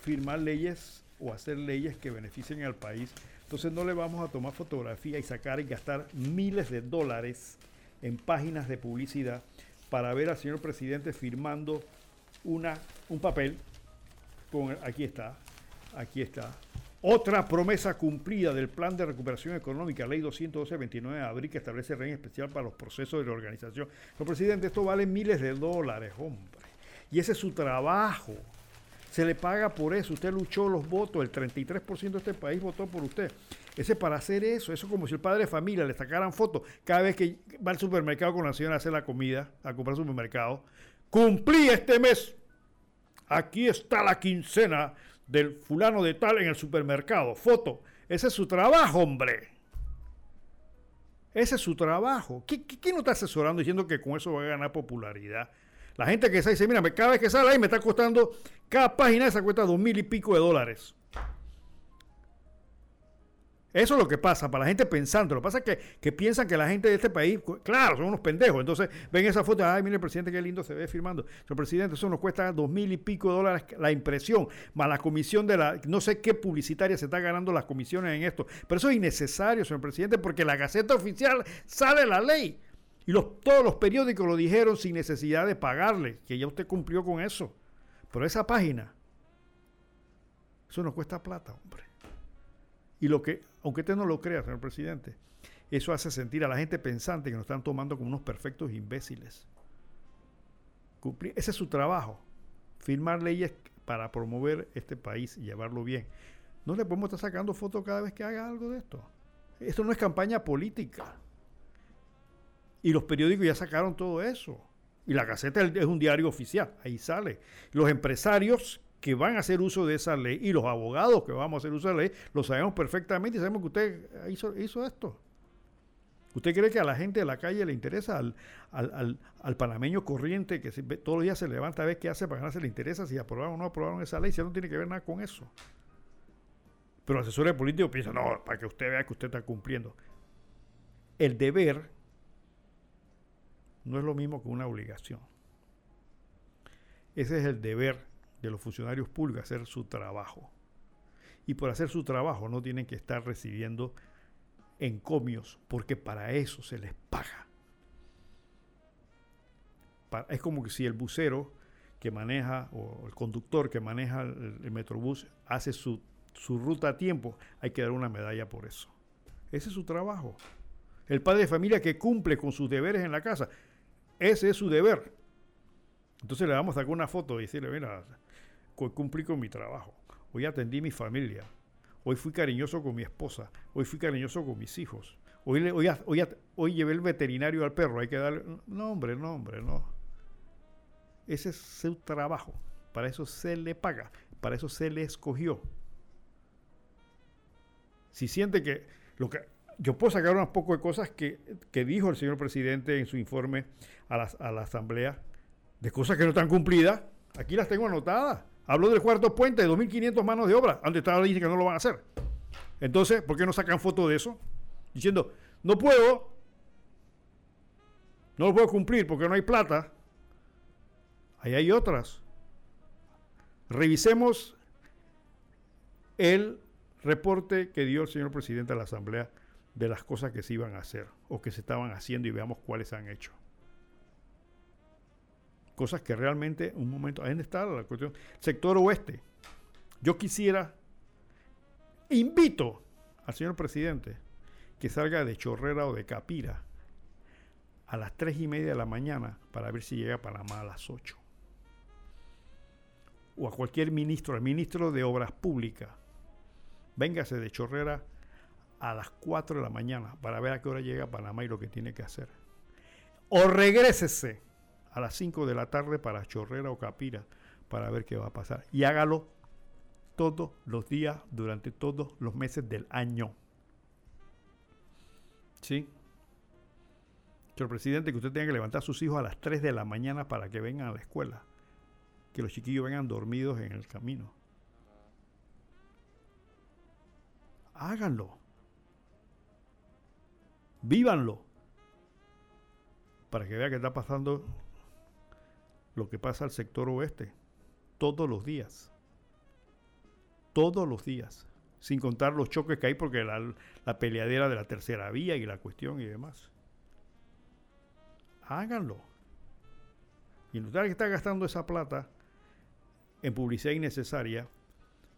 firmar leyes o hacer leyes que beneficien al país. Entonces no le vamos a tomar fotografía y sacar y gastar miles de dólares en páginas de publicidad para ver al señor presidente firmando una, un papel con, aquí está, aquí está, otra promesa cumplida del Plan de Recuperación Económica, Ley 212-29 de abril, que establece régimen especial para los procesos de reorganización. Señor presidente, esto vale miles de dólares, hombre. Y ese es su trabajo. Se le paga por eso. Usted luchó los votos. El 33% de este país votó por usted. Ese para hacer eso. Eso es como si el padre de familia le sacaran fotos cada vez que va al supermercado con la señora a hacer la comida, a comprar supermercado. Cumplí este mes. Aquí está la quincena del fulano de tal en el supermercado. Foto. Ese es su trabajo, hombre. Ese es su trabajo. ¿Quién no está asesorando diciendo que con eso va a ganar popularidad? La gente que se dice, mira, cada vez que sale ahí me está costando, cada página esa cuesta dos mil y pico de dólares. Eso es lo que pasa, para la gente pensando. Lo que pasa es que, que, piensan que la gente de este país, claro, son unos pendejos. Entonces ven esa foto, ay, mire el presidente, qué lindo se ve firmando. Señor presidente, eso nos cuesta dos mil y pico de dólares la impresión, más la comisión de la, no sé qué publicitaria se está ganando las comisiones en esto. Pero eso es innecesario, señor presidente, porque la Gaceta Oficial sale la ley. Y todos los periódicos lo dijeron sin necesidad de pagarle, que ya usted cumplió con eso. Pero esa página, eso nos cuesta plata, hombre. Y lo que, aunque usted no lo crea, señor presidente, eso hace sentir a la gente pensante que nos están tomando como unos perfectos imbéciles. ese es su trabajo, firmar leyes para promover este país y llevarlo bien. No le podemos estar sacando fotos cada vez que haga algo de esto. Esto no es campaña política. Y los periódicos ya sacaron todo eso. Y la Gaceta es un diario oficial, ahí sale. Los empresarios que van a hacer uso de esa ley y los abogados que vamos a hacer uso de la ley, lo sabemos perfectamente y sabemos que usted hizo, esto. ¿Usted cree que a la gente de la calle le interesa al, al, panameño corriente que todos los días se levanta a ver qué hace para ganarse le interesa si aprobaron o no aprobaron esa ley? Si no tiene que ver nada con eso. Pero asesores políticos piensan, no, para que usted vea que usted está cumpliendo. El deber no es lo mismo que una obligación. Ese es el deber de los funcionarios públicos, hacer su trabajo. Y por hacer su trabajo no tienen que estar recibiendo encomios, porque para eso se les paga. es como que si el bucero que maneja, o el conductor que maneja el, metrobús, hace su, su ruta a tiempo, hay que dar una medalla por eso. Ese es su trabajo. El padre de familia que cumple con sus deberes en la casa, ese es su deber. Entonces le vamos a sacar una foto y decirle, mira, cumplí con mi trabajo. Hoy atendí mi familia. Hoy fui cariñoso con mi esposa. Hoy fui cariñoso con mis hijos. Hoy, hoy, hoy, hoy llevé el veterinario al perro. Hay que darle... No, hombre, no, hombre, no. Ese es su trabajo. Para eso se le paga. Para eso se le escogió. Si siente que lo que yo puedo sacar unas poco de cosas que, dijo el señor presidente en su informe a la, a la, Asamblea, de cosas que no están cumplidas. Aquí las tengo anotadas. Habló del cuarto puente de 2.500 manos de obra, donde estaba dice que no lo van a hacer. Entonces, ¿por qué no sacan foto de eso? Diciendo, no puedo, no lo puedo cumplir porque no hay plata. Ahí hay otras. Revisemos el reporte que dio el señor presidente a la Asamblea de las cosas que se iban a hacer o que se estaban haciendo y veamos cuáles han hecho. Cosas que realmente, un momento, ahí está la cuestión. Sector oeste. Yo quisiera, invito al señor presidente que salga de Chorrera o de Capira a las 3 y media de la mañana para ver si llega a Panamá a las 8. O a cualquier ministro, al ministro de Obras Públicas, véngase de Chorrera a las 4 de la mañana para ver a qué hora llega Panamá y lo que tiene que hacer. O regrésese a las 5 de la tarde para Chorrera o Capira para ver qué va a pasar. Y hágalo todos los días durante todos los meses del año. ¿Sí? Señor presidente, que usted tenga que levantar a sus hijos a las 3 de la mañana para que vengan a la escuela. Que los chiquillos vengan dormidos en el camino. Háganlo. Vívanlo. Para que vea que está pasando lo que pasa al sector oeste. Todos los días. Todos los días. Sin contar los choques que hay porque la, peleadera de la tercera vía y la cuestión y demás. Háganlo. Y de que está gastando esa plata en publicidad innecesaria,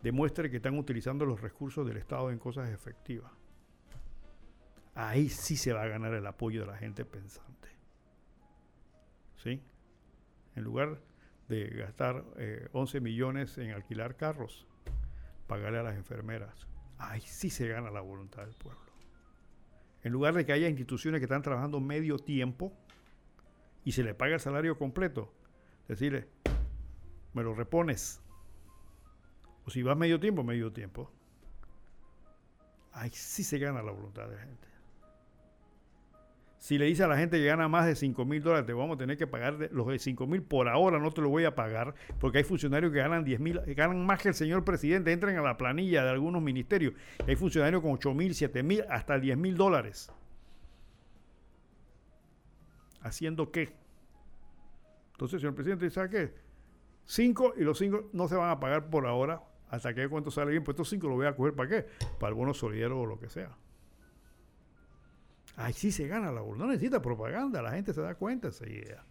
demuestre que están utilizando los recursos del Estado en cosas efectivas. Ahí sí se va a ganar el apoyo de la gente pensante. ¿Sí? En lugar de gastar 11 eh, millones en alquilar carros, pagarle a las enfermeras, ahí sí se gana la voluntad del pueblo. En lugar de que haya instituciones que están trabajando medio tiempo y se le paga el salario completo, decirle, me lo repones. O si vas medio tiempo, medio tiempo. Ahí sí se gana la voluntad de la gente. Si le dice a la gente que gana más de 5 mil dólares, te vamos a tener que pagar los de 5 mil por ahora, no te lo voy a pagar, porque hay funcionarios que ganan 10 mil, ganan más que el señor presidente, entran a la planilla de algunos ministerios. hay funcionarios con 8 mil, 7 mil, hasta 10 mil dólares. ¿Haciendo qué? Entonces, señor presidente, ¿sabe qué? 5 y los 5 no se van a pagar por ahora hasta que cuánto sale bien, pues estos 5 los voy a coger para qué? Para el bono solidario o lo que sea. Ahí sí se gana la No necesita propaganda, la gente se da cuenta enseguida.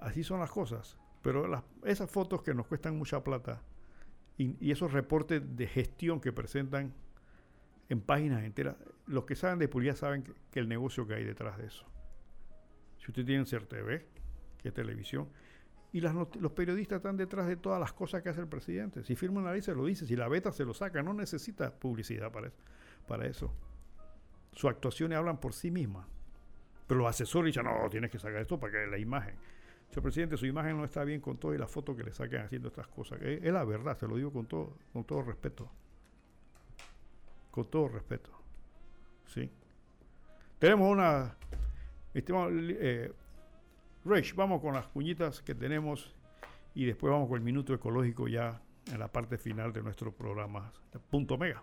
Así son las cosas. Pero esas fotos que nos cuestan mucha plata y, esos reportes de gestión que presentan en páginas enteras, los que saben de publicidad saben que, el negocio que hay detrás de eso. Si usted tiene CERTV, que es televisión, y los periodistas están detrás de todas las cosas que hace el presidente. Si firma una ley se lo dice, si la beta se lo saca, no necesita publicidad para eso. Para eso. Sus actuaciones hablan por sí mismas. Pero los asesores dicen, no, tienes que sacar esto para que la imagen. Señor presidente, su imagen no está bien con todo y la foto que le saquen haciendo estas cosas. Es, es la verdad, se lo digo con todo, con todo respeto. Con todo respeto. ¿Sí? Tenemos una... Estimado, eh, Rich, vamos con las cuñitas que tenemos y después vamos con el minuto ecológico ya en la parte final de nuestro programa Punto Mega.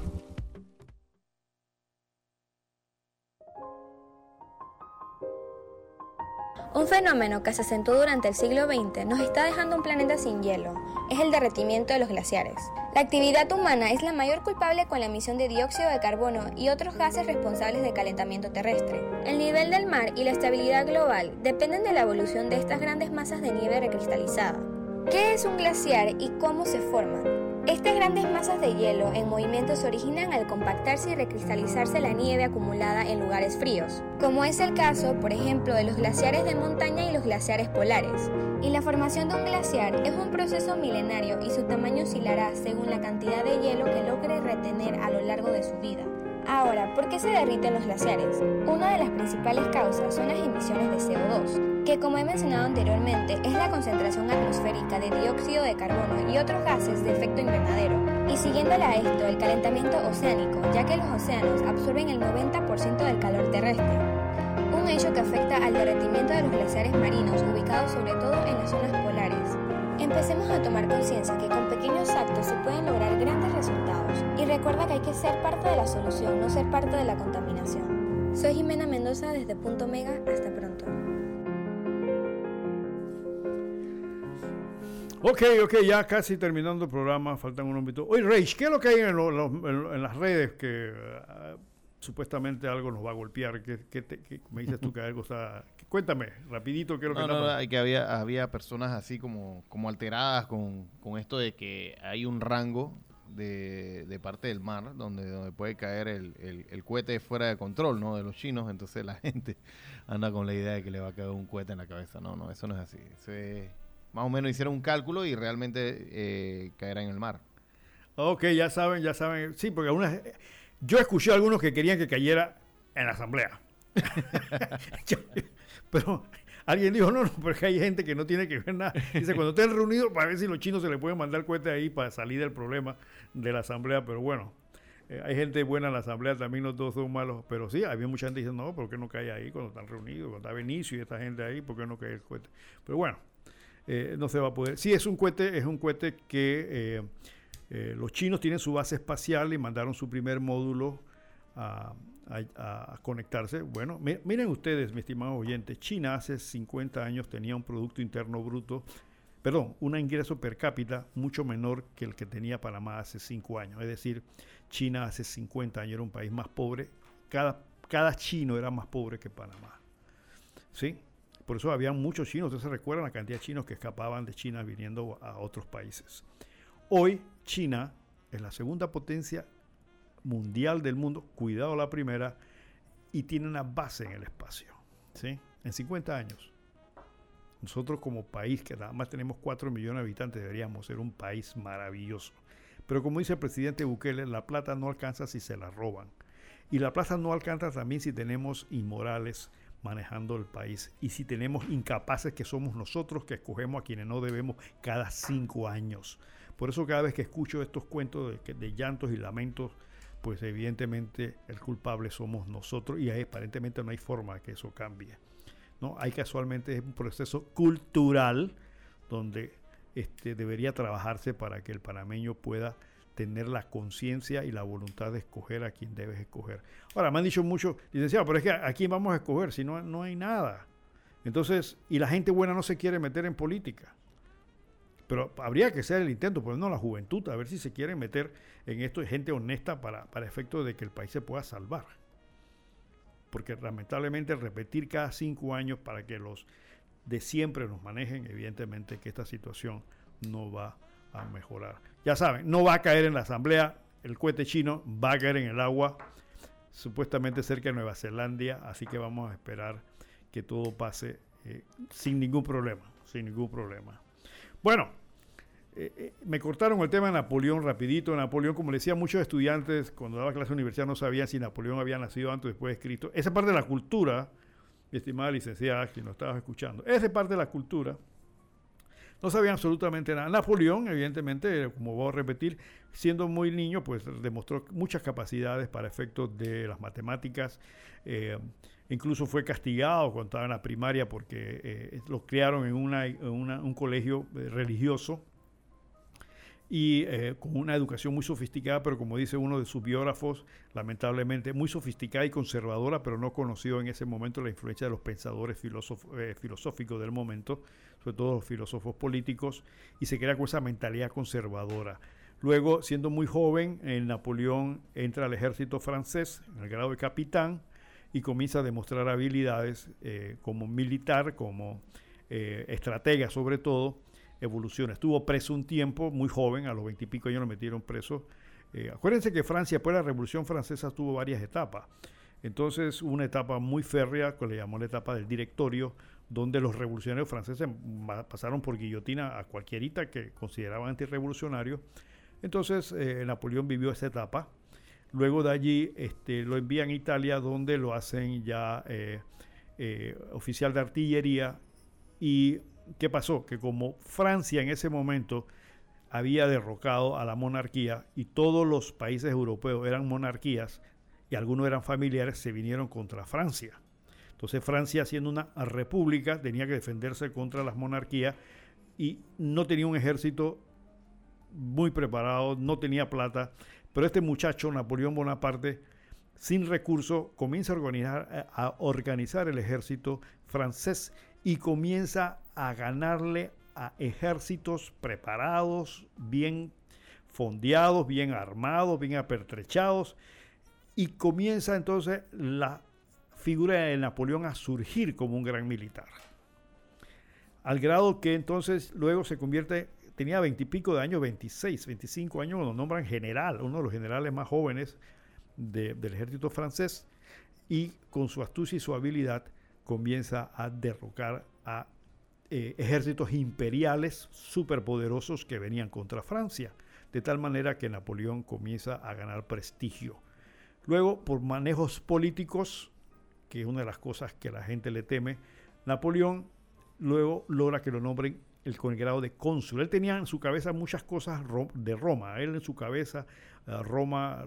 Un fenómeno que se acentuó durante el siglo XX nos está dejando un planeta sin hielo. Es el derretimiento de los glaciares. La actividad humana es la mayor culpable con la emisión de dióxido de carbono y otros gases responsables del calentamiento terrestre. El nivel del mar y la estabilidad global dependen de la evolución de estas grandes masas de nieve recristalizada. ¿Qué es un glaciar y cómo se forman? Estas grandes masas de hielo en movimiento se originan al compactarse y recristalizarse la nieve acumulada en lugares fríos, como es el caso, por ejemplo, de los glaciares de montaña y los glaciares polares. Y la formación de un glaciar es un proceso milenario y su tamaño oscilará según la cantidad de hielo que logre retener a lo largo de su vida. Ahora, ¿por qué se derriten los glaciares? Una de las principales causas son las emisiones de CO2, que como he mencionado anteriormente es la concentración atmosférica de dióxido de carbono y otros gases de efecto invernadero. Y siguiéndole a esto, el calentamiento oceánico, ya que los océanos absorben el 90% del calor terrestre. Un hecho que afecta al derretimiento de los glaciares marinos ubicados sobre todo en las zonas. Empecemos a tomar conciencia que con pequeños actos se pueden lograr grandes resultados y recuerda que hay que ser parte de la solución, no ser parte de la contaminación. Soy Jimena Mendoza desde Punto Mega, hasta pronto. Ok, ok, ya casi terminando el programa, faltan unos minutos. Oye, Rage, ¿qué es lo que hay en, lo- lo- en- en las redes que ah, supuestamente algo nos va a golpear? ¿Qué, qué te- qué- me dices tú que algo está... Cuéntame, rapidito, ¿qué es lo que No, está no, no, que había, había personas así como, como alteradas con, con esto de que hay un rango de, de parte del mar donde, donde puede caer el, el, el cohete fuera de control, ¿no? De los chinos, entonces la gente anda con la idea de que le va a caer un cohete en la cabeza. No, no, eso no es así. Eso es- más o menos hicieron un cálculo y realmente eh, caerá en el mar. Ok, ya saben, ya saben. Sí, porque algunas, yo escuché a algunos que querían que cayera en la asamblea. Yo- pero alguien dijo, no, no, porque hay gente que no tiene que ver nada. Dice, cuando estén reunidos, para ver si los chinos se le pueden mandar cohetes ahí para salir del problema de la asamblea. Pero bueno, eh, hay gente buena en la asamblea, también no todos son malos. Pero sí, había mucha gente diciendo, no, ¿por qué no cae ahí cuando están reunidos? Cuando está Benicio y esta gente ahí, ¿por qué no cae el cohete? Pero bueno, eh, no se va a poder. Sí, es un cohete, es un cohete que eh, eh, los chinos tienen su base espacial y mandaron su primer módulo a, a- conectarse. Bueno, mi- miren ustedes, mi estimado oyente, China hace 50 años tenía un Producto Interno Bruto, perdón, un ingreso per cápita mucho menor que el que tenía Panamá hace 5 años. Es decir, China hace 50 años era un país más pobre. Cada, cada chino era más pobre que Panamá. ¿Sí? Por eso había muchos chinos. Ustedes se recuerdan la cantidad de chinos que escapaban de China viniendo a otros países. Hoy China es la segunda potencia mundial del mundo, cuidado la primera, y tiene una base en el espacio. ¿sí? En 50 años. Nosotros como país, que nada más tenemos 4 millones de habitantes, deberíamos ser un país maravilloso. Pero como dice el presidente Bukele, la plata no alcanza si se la roban. Y la plata no alcanza también si tenemos inmorales manejando el país y si tenemos incapaces que somos nosotros que escogemos a quienes no debemos cada cinco años. Por eso cada vez que escucho estos cuentos de, de llantos y lamentos, pues evidentemente el culpable somos nosotros y ahí aparentemente no hay forma de que eso cambie. ¿no? Hay casualmente un proceso cultural donde este, debería trabajarse para que el panameño pueda tener la conciencia y la voluntad de escoger a quien debes escoger. Ahora, me han dicho mucho, licenciado, pero es que a quién vamos a escoger si no, no hay nada. Entonces, y la gente buena no se quiere meter en política. Pero habría que hacer el intento, por no la juventud, a ver si se quiere meter en esto gente honesta para, para efecto de que el país se pueda salvar. Porque lamentablemente repetir cada cinco años para que los de siempre nos manejen, evidentemente que esta situación no va a mejorar. Ya saben, no va a caer en la asamblea, el cohete chino va a caer en el agua, supuestamente cerca de Nueva Zelanda, así que vamos a esperar que todo pase eh, sin ningún problema, sin ningún problema. Bueno, eh, eh, me cortaron el tema de Napoleón rapidito. Napoleón, como le decía, muchos estudiantes cuando daba clase en universidad no sabían si Napoleón había nacido antes o después de Cristo. Esa parte de la cultura, mi estimada licenciada, si nos estabas escuchando, esa parte de la cultura no sabían absolutamente nada. Napoleón, evidentemente, como voy a repetir, siendo muy niño, pues demostró muchas capacidades para efectos de las matemáticas. Eh, incluso fue castigado cuando estaba en la primaria porque eh, lo criaron en, en una, un colegio eh, religioso y eh, con una educación muy sofisticada, pero como dice uno de sus biógrafos, lamentablemente muy sofisticada y conservadora, pero no conoció en ese momento la influencia de los pensadores eh, filosóficos del momento, sobre todo los filósofos políticos, y se crea con esa mentalidad conservadora. Luego, siendo muy joven, eh, Napoleón entra al ejército francés en el grado de capitán y comienza a demostrar habilidades eh, como militar, como eh, estratega sobre todo, evoluciona. Estuvo preso un tiempo, muy joven, a los veintipico años lo metieron preso. Eh, acuérdense que Francia, después de la Revolución Francesa, tuvo varias etapas. Entonces, una etapa muy férrea, que le llamó la etapa del directorio, donde los revolucionarios franceses pasaron por guillotina a cualquierita que consideraban antirrevolucionario. Entonces, eh, Napoleón vivió esa etapa. Luego de allí este, lo envían a Italia, donde lo hacen ya eh, eh, oficial de artillería. ¿Y qué pasó? Que como Francia en ese momento había derrocado a la monarquía y todos los países europeos eran monarquías y algunos eran familiares, se vinieron contra Francia. Entonces Francia, siendo una república, tenía que defenderse contra las monarquías y no tenía un ejército muy preparado, no tenía plata, pero este muchacho, Napoleón Bonaparte, sin recursos, comienza a organizar, a organizar el ejército francés y comienza a ganarle a ejércitos preparados, bien fondeados, bien armados, bien apertrechados, y comienza entonces la figura de Napoleón a surgir como un gran militar. Al grado que entonces luego se convierte, tenía veintipico de años, 26, 25 años, lo nombran general, uno de los generales más jóvenes del ejército francés, y con su astucia y su habilidad comienza a derrocar a eh, ejércitos imperiales superpoderosos que venían contra Francia, de tal manera que Napoleón comienza a ganar prestigio. Luego, por manejos políticos, que es una de las cosas que la gente le teme, Napoleón luego logra que lo nombren el, con el grado de cónsul. Él tenía en su cabeza muchas cosas de Roma. Él en su cabeza, eh, Roma,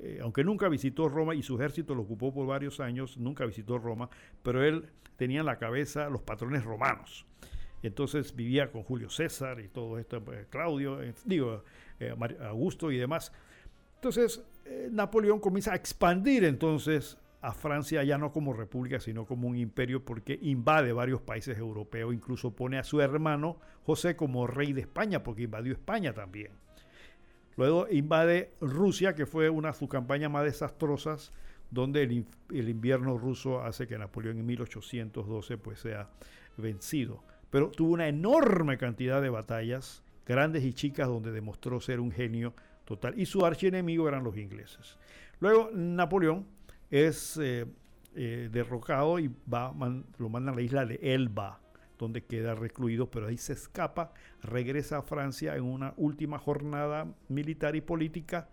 eh, aunque nunca visitó Roma y su ejército lo ocupó por varios años, nunca visitó Roma, pero él tenía en la cabeza los patrones romanos. Entonces vivía con Julio César y todo esto, pues, Claudio, eh, digo, Augusto y demás. Entonces, Napoleón comienza a expandir entonces a Francia ya no como república, sino como un imperio, porque invade varios países europeos, incluso pone a su hermano José como rey de España, porque invadió España también. Luego invade Rusia, que fue una de sus campañas más desastrosas, donde el, invierno ruso hace que Napoleón en 1812 pues sea vencido. Pero tuvo una enorme cantidad de batallas, grandes y chicas, donde demostró ser un genio total. Y su archienemigo eran los ingleses. Luego Napoleón es eh, eh, derrocado y va, lo mandan a la isla de Elba, donde queda recluido, pero ahí se escapa, regresa a Francia en una última jornada militar y política.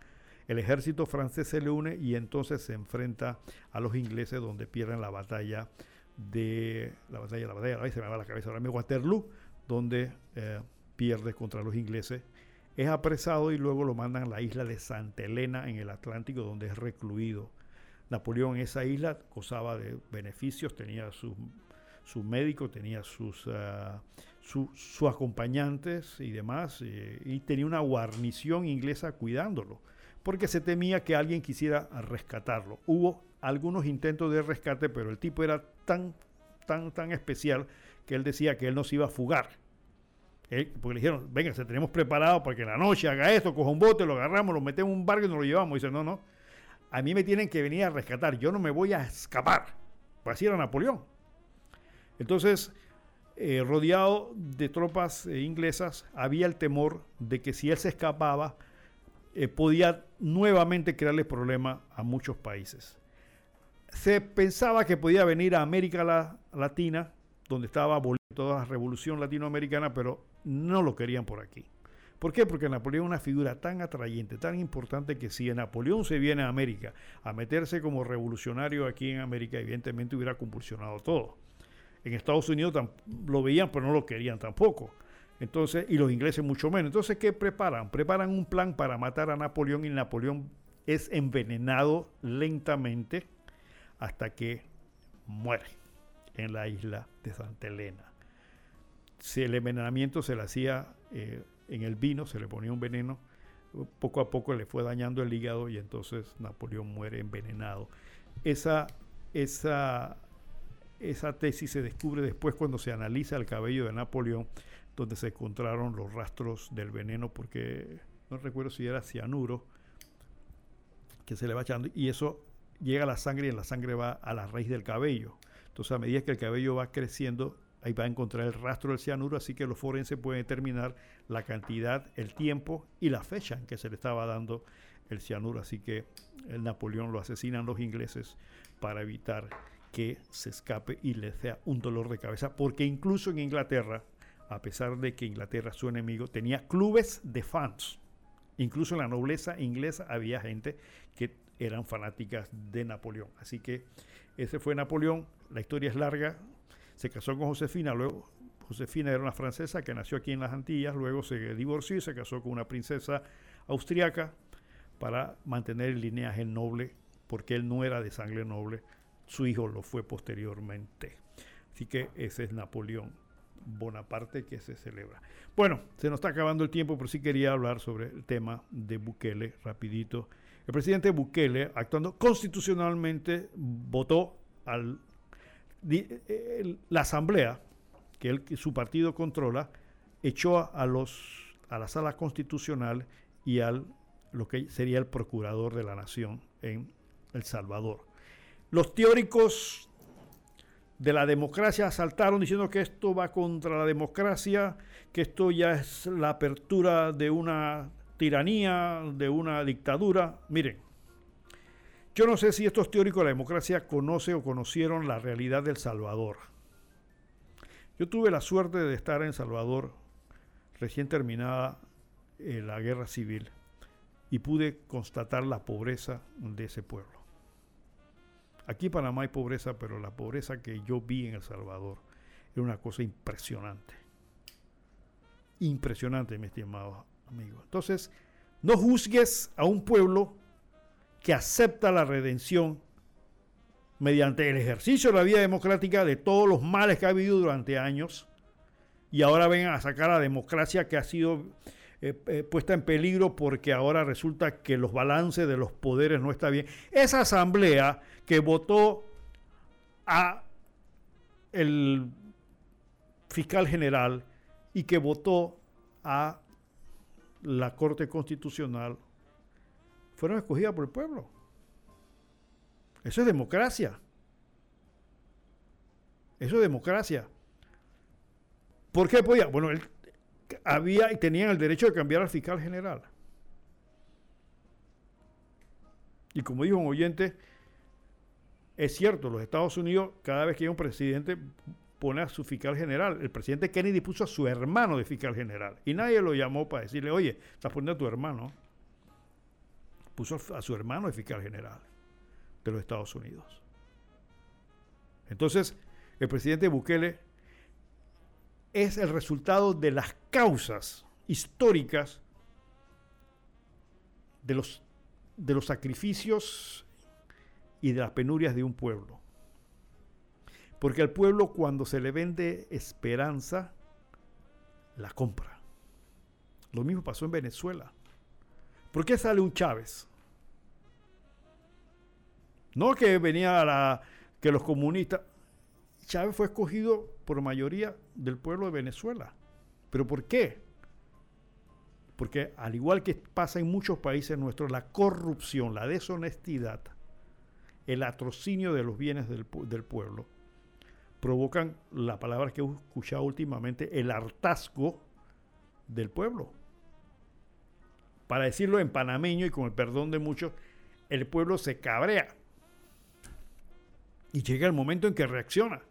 El ejército francés se le une y entonces se enfrenta a los ingleses donde pierden la batalla de la batalla, la batalla, se me va la cabeza ahora mismo, Waterloo, donde eh, pierde contra los ingleses. Es apresado y luego lo mandan a la isla de Santa Elena en el Atlántico, donde es recluido Napoleón en esa isla gozaba de beneficios, tenía su, su médico, tenía sus, uh, sus acompañantes y demás, eh, y tenía una guarnición inglesa cuidándolo, porque se temía que alguien quisiera rescatarlo. Hubo algunos intentos de rescate, pero el tipo era tan, tan, tan especial que él decía que él no se iba a fugar. porque le dijeron, venga, se tenemos preparado para que en la noche haga esto, coja un bote, lo agarramos, lo metemos en un barco y nos lo llevamos. Y dice, no, no, a mí me tienen que venir a rescatar, yo no me voy a escapar. Pues Napoleón. Entonces, eh, rodeado de tropas eh, inglesas, había el temor de que si él se escapaba, eh, podía nuevamente crearle problemas a muchos países. Se pensaba que podía venir a América Latina, donde estaba toda la revolución latinoamericana, pero no lo querían por aquí. ¿Por qué? Porque Napoleón es una figura tan atrayente, tan importante que si Napoleón se viene a América a meterse como revolucionario aquí en América, evidentemente hubiera compulsionado todo. En Estados Unidos lo veían, pero no lo querían tampoco. Entonces, y los ingleses mucho menos. Entonces, ¿qué preparan? Preparan un plan para matar a Napoleón y Napoleón es envenenado lentamente hasta que muere en la isla de Santa Elena. Si el envenenamiento se le hacía eh, en el vino, se le ponía un veneno, poco a poco le fue dañando el hígado y entonces Napoleón muere envenenado. Esa, esa, esa tesis se descubre después cuando se analiza el cabello de Napoleón, donde se encontraron los rastros del veneno, porque no recuerdo si era cianuro, que se le va echando, y eso llega a la sangre y en la sangre va a la raíz del cabello. Entonces, a medida que el cabello va creciendo, ahí va a encontrar el rastro del cianuro, así que los forenses pueden determinar la cantidad, el tiempo y la fecha en que se le estaba dando el cianuro. Así que el Napoleón lo asesinan los ingleses para evitar que se escape y le sea un dolor de cabeza, porque incluso en Inglaterra, a pesar de que Inglaterra su enemigo, tenía clubes de fans. Incluso en la nobleza inglesa había gente que eran fanáticas de Napoleón. Así que ese fue Napoleón. La historia es larga. Se casó con Josefina, luego Josefina era una francesa que nació aquí en las Antillas, luego se divorció y se casó con una princesa austriaca para mantener el lineaje noble, porque él no era de sangre noble, su hijo lo fue posteriormente. Así que ese es Napoleón Bonaparte que se celebra. Bueno, se nos está acabando el tiempo, pero sí quería hablar sobre el tema de Bukele rapidito. El presidente Bukele, actuando constitucionalmente, votó al la asamblea que, su partido controla echó a, los a la sala constitucional y al lo que sería el procurador de la nación en El Salvador. Los teóricos de la democracia saltaron diciendo que esto va contra la democracia, que esto ya es la apertura de una tiranía, de una dictadura. Miren, yo no sé si estos teóricos de la democracia conocen o conocieron la realidad del Salvador. Yo tuve la suerte de estar en Salvador recién terminada eh, la guerra civil y pude constatar la pobreza de ese pueblo. Aquí en Panamá hay pobreza, pero la pobreza que yo vi en El Salvador era una cosa impresionante. Impresionante, mi estimado amigo. Entonces, no juzgues a un pueblo que acepta la redención mediante el ejercicio de la vida democrática de todos los males que ha habido durante años y ahora vengan a sacar a la democracia que ha sido eh, eh, puesta en peligro porque ahora resulta que los balances de los poderes no está bien. Esa asamblea que votó a el fiscal general y que votó a la Corte Constitucional fueron escogidas por el pueblo. Eso es democracia. Eso es democracia. ¿Por qué podía? Bueno, él había y tenían el derecho de cambiar al fiscal general. Y como dijo un oyente, es cierto, los Estados Unidos, cada vez que hay un presidente, pone a su fiscal general. El presidente Kennedy puso a su hermano de fiscal general. Y nadie lo llamó para decirle, oye, estás poniendo a tu hermano. Puso a su hermano de fiscal general de los Estados Unidos. Entonces, el presidente Bukele es el resultado de las causas históricas de los, de los sacrificios y de las penurias de un pueblo. Porque al pueblo cuando se le vende esperanza, la compra. Lo mismo pasó en Venezuela. ¿Por qué sale un Chávez? No que venía la, que los comunistas. Chávez fue escogido por mayoría del pueblo de Venezuela. ¿Pero por qué? Porque al igual que pasa en muchos países nuestros, la corrupción, la deshonestidad, el atrocinio de los bienes del, del pueblo, provocan la palabra que he escuchado últimamente, el hartazgo del pueblo. Para decirlo en panameño y con el perdón de muchos, el pueblo se cabrea. Y llega el momento en que reacciona.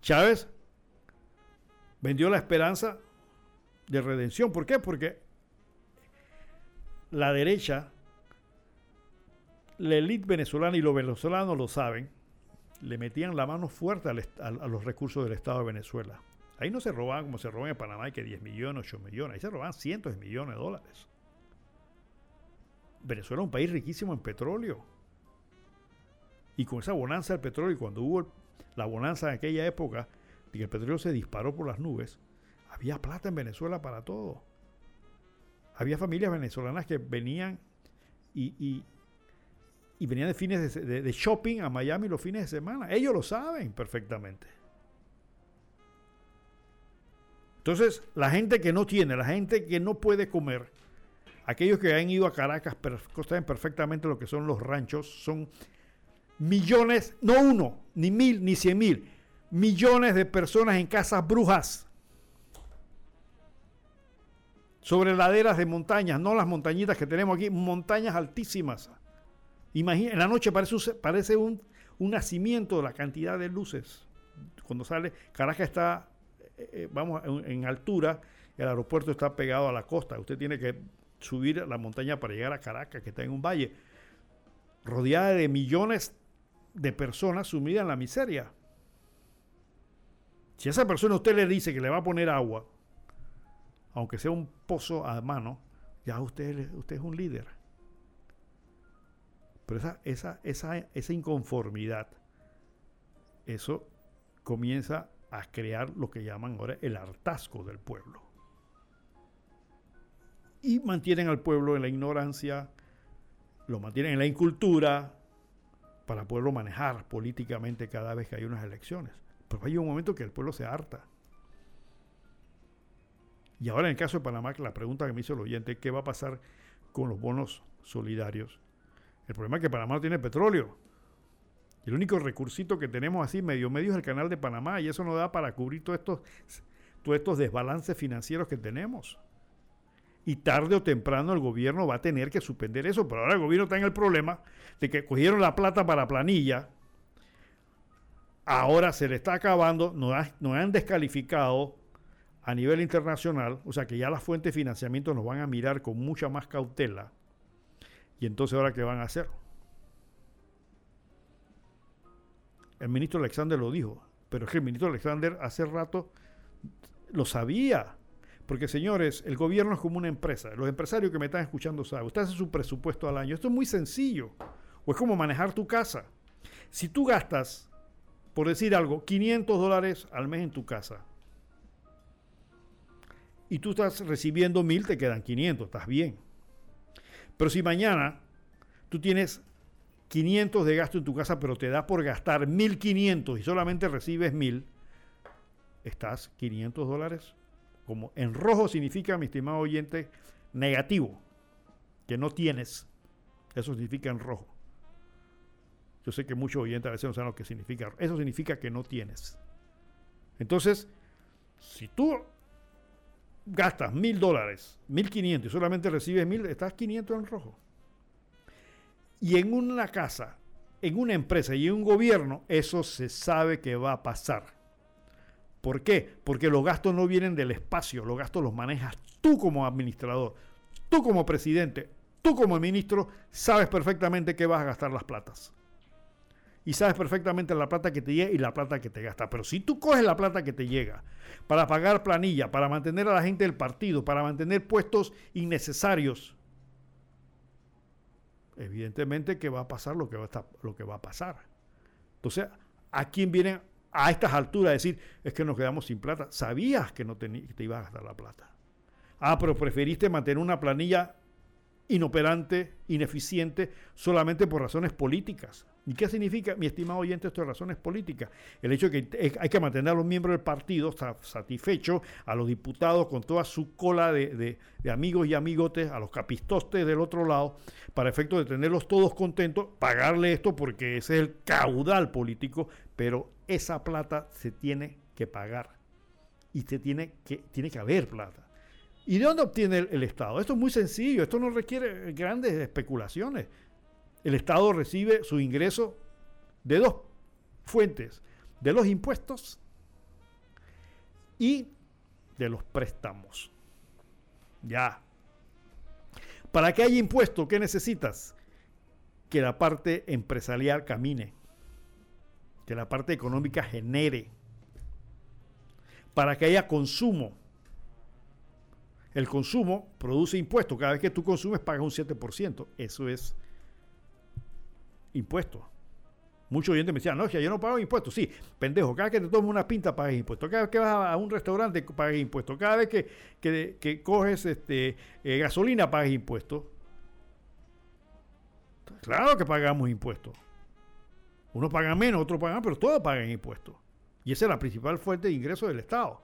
Chávez vendió la esperanza de redención. ¿Por qué? Porque la derecha, la élite venezolana y los venezolanos lo saben, le metían la mano fuerte a, los recursos del Estado de Venezuela. Ahí no se robaban como se roban en Panamá, que 10 millones, 8 millones. Ahí se robaban cientos de millones de dólares. Venezuela es un país riquísimo en petróleo. Y con esa bonanza del petróleo, cuando hubo la bonanza en aquella época, y el petróleo se disparó por las nubes, había plata en Venezuela para todo. Había familias venezolanas que venían y, venían de fines de, shopping a Miami los fines de semana. Ellos lo saben perfectamente. Entonces, la gente que no tiene, la gente que no puede comer, aquellos que han ido a Caracas saben perfectamente lo que son los ranchos, son millones, no uno, ni mil, ni cien mil, millones de personas en casas brujas. Sobre laderas de montañas, no las montañitas que tenemos aquí, montañas altísimas. Imagina, en la noche parece, parece un, un nacimiento de la cantidad de luces. Cuando sale, Caracas está, eh, eh, vamos, en, en altura, el aeropuerto está pegado a la costa. Usted tiene que subir la montaña para llegar a Caracas, que está en un valle, rodeada de millones de personas sumidas en la miseria. Si a esa persona usted le dice que le va a poner agua, aunque sea un pozo a mano, ya usted, usted es un líder. Pero esa, esa, esa, esa inconformidad, eso comienza a crear lo que llaman ahora el hartazgo del pueblo. Y mantienen al pueblo en la ignorancia, lo mantienen en la incultura, para poderlo manejar políticamente cada vez que hay unas elecciones. Pero hay un momento que el pueblo se harta. Y ahora en el caso de Panamá, la pregunta que me hizo el oyente, ¿qué va a pasar con los bonos solidarios? El problema es que Panamá no tiene petróleo. El único recursito que tenemos así medio medio es el canal de Panamá y eso no da para cubrir todos estos, todos estos desbalances financieros que tenemos. Y tarde o temprano el gobierno va a tener que suspender eso. Pero ahora el gobierno está en el problema de que cogieron la plata para planilla. Ahora se le está acabando, nos, ha- nos han descalificado a nivel internacional. O sea que ya las fuentes de financiamiento nos van a mirar con mucha más cautela. Y entonces ahora qué van a hacer. El ministro Alexander lo dijo. Pero es que el ministro Alexander hace rato lo sabía. Porque señores, el gobierno es como una empresa. Los empresarios que me están escuchando saben, usted hace su presupuesto al año. Esto es muy sencillo. O es como manejar tu casa. Si tú gastas, por decir algo, 500 dólares al mes en tu casa, y tú estás recibiendo 1000, te quedan 500, estás bien. Pero si mañana tú tienes 500 de gasto en tu casa, pero te da por gastar 1500 y solamente recibes 1000, estás 500 dólares como en rojo significa, mi estimado oyente, negativo, que no tienes. Eso significa en rojo. Yo sé que muchos oyentes a veces no saben lo que significa. Eso significa que no tienes. Entonces, si tú gastas mil dólares, mil quinientos y solamente recibes mil, estás 500 en rojo. Y en una casa, en una empresa y en un gobierno, eso se sabe que va a pasar. ¿Por qué? Porque los gastos no vienen del espacio, los gastos los manejas tú como administrador, tú como presidente, tú como ministro, sabes perfectamente qué vas a gastar las platas. Y sabes perfectamente la plata que te llega y la plata que te gasta. Pero si tú coges la plata que te llega para pagar planilla, para mantener a la gente del partido, para mantener puestos innecesarios, evidentemente que va a pasar lo que va a, estar- lo que va a pasar. Entonces, ¿a quién vienen a estas alturas decir, es que nos quedamos sin plata? Sabías que no te ibas a gastar la plata. Ah, pero preferiste mantener una planilla inoperante, ineficiente, solamente por razones políticas. ¿Y qué significa, mi estimado oyente, esto de razones políticas? El hecho de que hay que mantener a los miembros del partido sa- satisfechos, a los diputados con toda su cola de, de- de amigos y amigotes, a los capistostes del otro lado, para efecto de tenerlos todos contentos, pagarle esto porque ese es el caudal político, pero esa plata se tiene que pagar y se tiene que, tiene que haber plata. ¿Y de dónde obtiene el, el Estado? Esto es muy sencillo, esto no requiere grandes especulaciones. El Estado recibe su ingreso de dos fuentes, de los impuestos y de los préstamos. Ya. Para que haya impuesto, ¿qué necesitas? Que la parte empresarial camine, que la parte económica genere, para que haya consumo. El consumo produce impuestos. Cada vez que tú consumes pagas un 7%. Eso es impuestos. Muchos oyentes me decían, no, yo no pago impuestos. Sí, pendejo, cada vez que te tomas una pinta pagas impuestos. Cada vez que vas a un restaurante pagas impuestos. Cada vez que, que- que coges este, eh, gasolina pagas impuestos. Claro que pagamos impuestos. Unos pagan menos, otros pagan pero todos pagan impuestos. Y esa es la principal fuente de ingreso del Estado.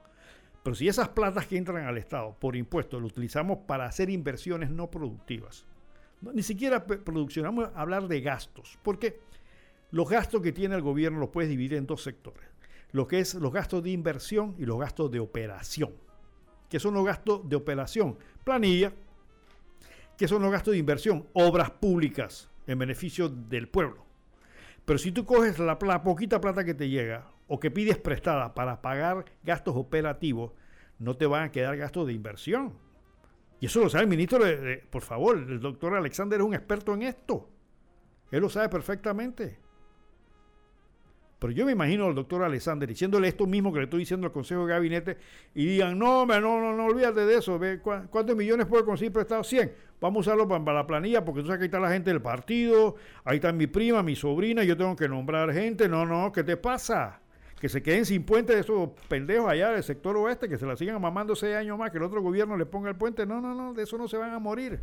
Pero si esas platas que entran al Estado por impuestos lo utilizamos para hacer inversiones no productivas, ni siquiera vamos a hablar de gastos, porque los gastos que tiene el gobierno los puedes dividir en dos sectores. lo que es los gastos de inversión y los gastos de operación. ¿Qué son los gastos de operación? Planilla. ¿Qué son los gastos de inversión? Obras públicas en beneficio del pueblo. Pero si tú coges la, poquita plata que te llega o que pides prestada para pagar gastos operativos, no te van a quedar gastos de inversión. Y eso lo sabe el ministro, de, por favor, el doctor Alexander es un experto en esto. Él lo sabe perfectamente. Pero yo me imagino al doctor Alexander diciéndole esto mismo que le estoy diciendo al Consejo de Gabinete y digan, no, no, no, no olvídate de eso, ¿cuántos millones puede conseguir prestado? 100. Vamos a usarlo para, la planilla porque tú sabes que está la gente del partido, ahí está mi prima, mi sobrina, yo tengo que nombrar gente. No, no, ¿qué te pasa? Que se queden sin puente de esos pendejos allá del sector oeste, que se la sigan mamando seis años más, que el otro gobierno le ponga el puente. No, no, no, de eso no se van a morir.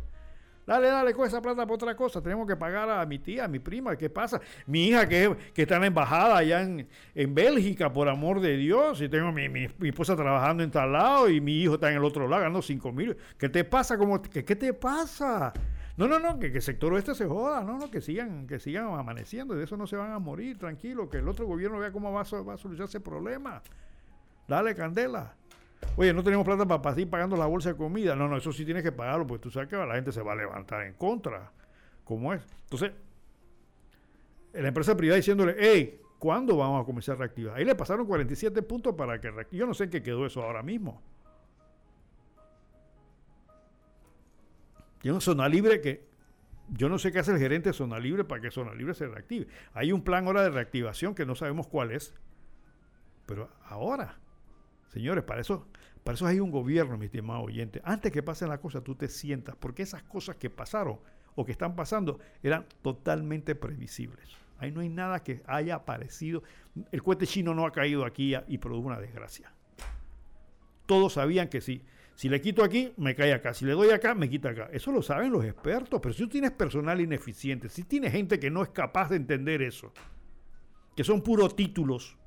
Dale, dale, con esa plata por otra cosa. Tenemos que pagar a mi tía, a mi prima. ¿Qué pasa? Mi hija que, que está en la embajada allá en, en Bélgica, por amor de Dios. Y tengo mi, mi, esposa trabajando en tal lado y mi hijo está en el otro lado ganando 5 mil. ¿Qué te pasa? ¿Cómo, qué, ¿Qué te pasa? No, no, no, que, el sector oeste se joda, no, no, que sigan, que sigan amaneciendo, de eso no se van a morir, tranquilo, que el otro gobierno vea cómo va va a solucionar ese problema. Dale, Candela. Oye, no tenemos plata para, seguir pagando la bolsa de comida. No, no, eso sí tienes que pagarlo, porque tú sabes que la gente se va a levantar en contra. ¿Cómo es? Entonces, la empresa privada diciéndole, hey, ¿cuándo vamos a comenzar a reactivar? Ahí le pasaron 47 puntos para que reactive. Yo no sé en qué quedó eso ahora mismo. Tiene una zona libre que yo no sé qué hace el gerente de zona libre para que zona libre se reactive. Hay un plan ahora de reactivación que no sabemos cuál es, pero ahora Señores, para eso, para eso hay un gobierno, mi estimado oyente. Antes que pasen las cosas, tú te sientas, porque esas cosas que pasaron o que están pasando eran totalmente previsibles. Ahí no hay nada que haya aparecido. El cohete chino no ha caído aquí y produjo una desgracia. Todos sabían que sí. Si le quito aquí, me cae acá. Si le doy acá, me quita acá. Eso lo saben los expertos. Pero si tú tienes personal ineficiente, si tienes gente que no es capaz de entender eso, que son puros títulos,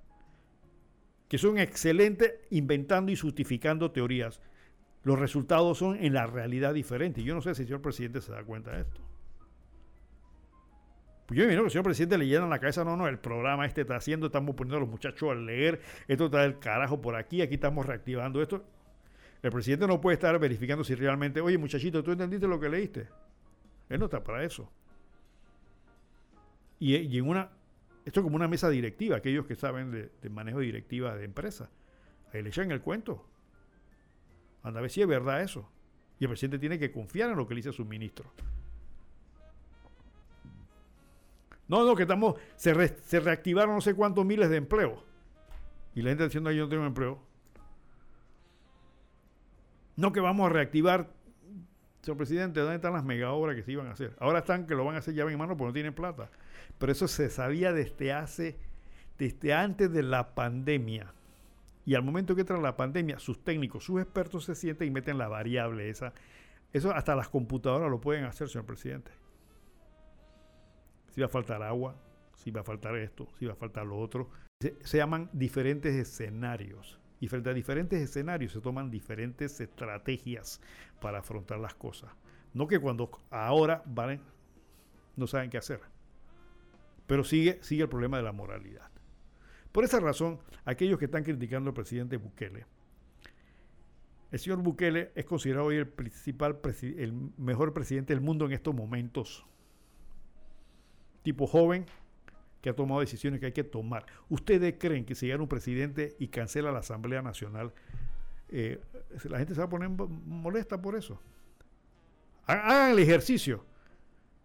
que son excelentes inventando y justificando teorías. Los resultados son en la realidad diferentes. Yo no sé si el señor presidente se da cuenta de esto. Pues yo imagino que el señor presidente le llenan la cabeza, no, no, el programa este está haciendo, estamos poniendo a los muchachos a leer, esto está del carajo por aquí, aquí estamos reactivando esto. El presidente no puede estar verificando si realmente, oye muchachito, ¿tú entendiste lo que leíste? Él no está para eso. Y en una esto es como una mesa directiva, aquellos que saben de, manejo directiva de empresas. Ahí le echan el cuento. Anda a ver si es verdad eso. Y el presidente tiene que confiar en lo que le dice su ministro. No, no, que estamos, se, reactivaron no sé cuántos miles de empleos. Y la gente diciendo, yo no tengo empleo. No que vamos a reactivar, señor presidente, ¿dónde están las mega obras que se iban a hacer? Ahora están que lo van a hacer ya en mano porque no tienen plata. Pero eso se sabía desde hace, desde antes de la pandemia. Y al momento que entra la pandemia, sus técnicos, sus expertos se sienten y meten la variable esa. Eso hasta las computadoras lo pueden hacer, señor presidente. Si va a faltar agua, si va a faltar esto, si va a faltar lo otro. Se llaman diferentes escenarios. Y frente a diferentes escenarios se toman diferentes estrategias para afrontar las cosas. No que cuando ahora van, no saben qué hacer. Pero sigue, sigue el problema de la moralidad. Por esa razón, aquellos que están criticando al presidente Bukele, el señor Bukele es considerado hoy el principal, el mejor presidente del mundo en estos momentos. Tipo joven que ha tomado decisiones que hay que tomar. ¿Ustedes creen que si llega un presidente y cancela la Asamblea Nacional, eh, la gente se va a poner molesta por eso? Hagan el ejercicio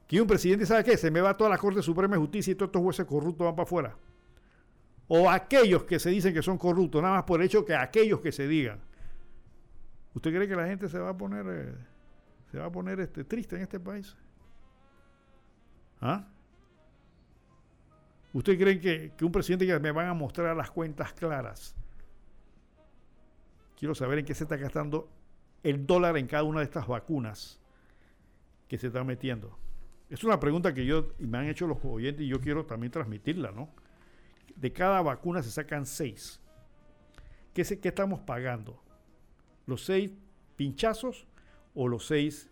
que un presidente sabe qué, se me va toda la Corte Suprema de Justicia y todos estos jueces corruptos van para afuera. O aquellos que se dicen que son corruptos, nada más por el hecho que aquellos que se digan. ¿Usted cree que la gente se va a poner, eh, se va a poner este, triste en este país? ¿Ah? ¿Usted cree que, un presidente que me van a mostrar las cuentas claras? Quiero saber en qué se está gastando el dólar en cada una de estas vacunas que se están metiendo. Es una pregunta que yo y me han hecho los oyentes y yo quiero también transmitirla, ¿no? De cada vacuna se sacan seis. ¿Qué, qué estamos pagando? ¿Los seis pinchazos o los seis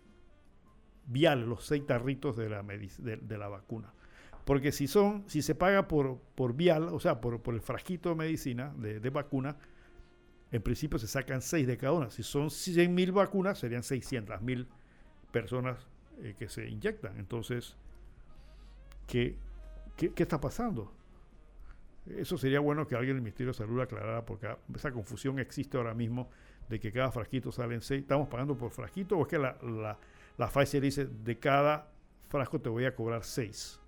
viales, los seis tarritos de, la vacuna? Porque si son, si se paga por, por vial, o sea, por, por el frasquito de medicina, de, vacuna, en principio se sacan 6 de cada una. Si son 100 mil vacunas, serían 600 mil personas eh, que se inyectan. Entonces, ¿qué, ¿qué, qué, está pasando? Eso sería bueno que alguien del Ministerio de Salud aclarara, porque esa confusión existe ahora mismo de que cada frasquito salen 6. ¿Estamos pagando por frasquito o es que la, la, la Pfizer dice de cada frasco te voy a cobrar 6?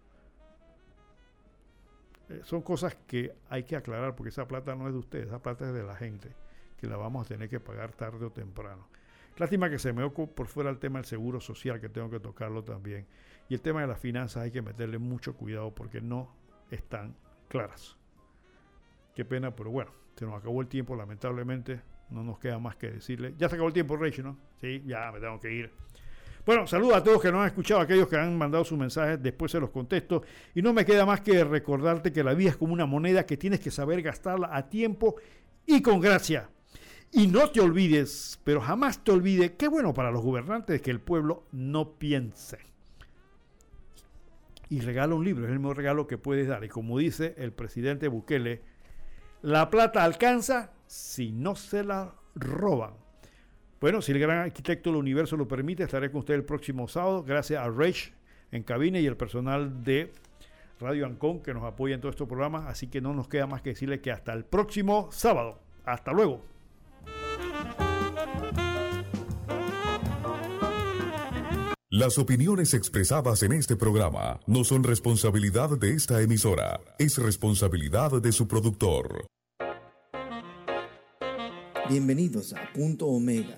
Eh, son cosas que hay que aclarar porque esa plata no es de ustedes, esa plata es de la gente que la vamos a tener que pagar tarde o temprano. Lástima que se me ocurre por fuera el tema del seguro social, que tengo que tocarlo también. Y el tema de las finanzas hay que meterle mucho cuidado porque no están claras. Qué pena, pero bueno, se nos acabó el tiempo, lamentablemente. No nos queda más que decirle. Ya se acabó el tiempo, Rachel, ¿no? Sí, ya me tengo que ir. Bueno, saludos a todos que nos han escuchado, aquellos que han mandado sus mensajes, después se los contesto. Y no me queda más que recordarte que la vida es como una moneda que tienes que saber gastarla a tiempo y con gracia. Y no te olvides, pero jamás te olvides, qué bueno para los gobernantes que el pueblo no piense. Y regala un libro, es el mejor regalo que puedes dar. Y como dice el presidente Bukele, la plata alcanza si no se la roban. Bueno, si el gran arquitecto del universo lo permite, estaré con usted el próximo sábado. Gracias a Rage en cabina y el personal de Radio Ancon que nos apoya en todo estos programas. Así que no nos queda más que decirle que hasta el próximo sábado. Hasta luego. Las opiniones expresadas en este programa no son responsabilidad de esta emisora, es responsabilidad de su productor. Bienvenidos a Punto Omega,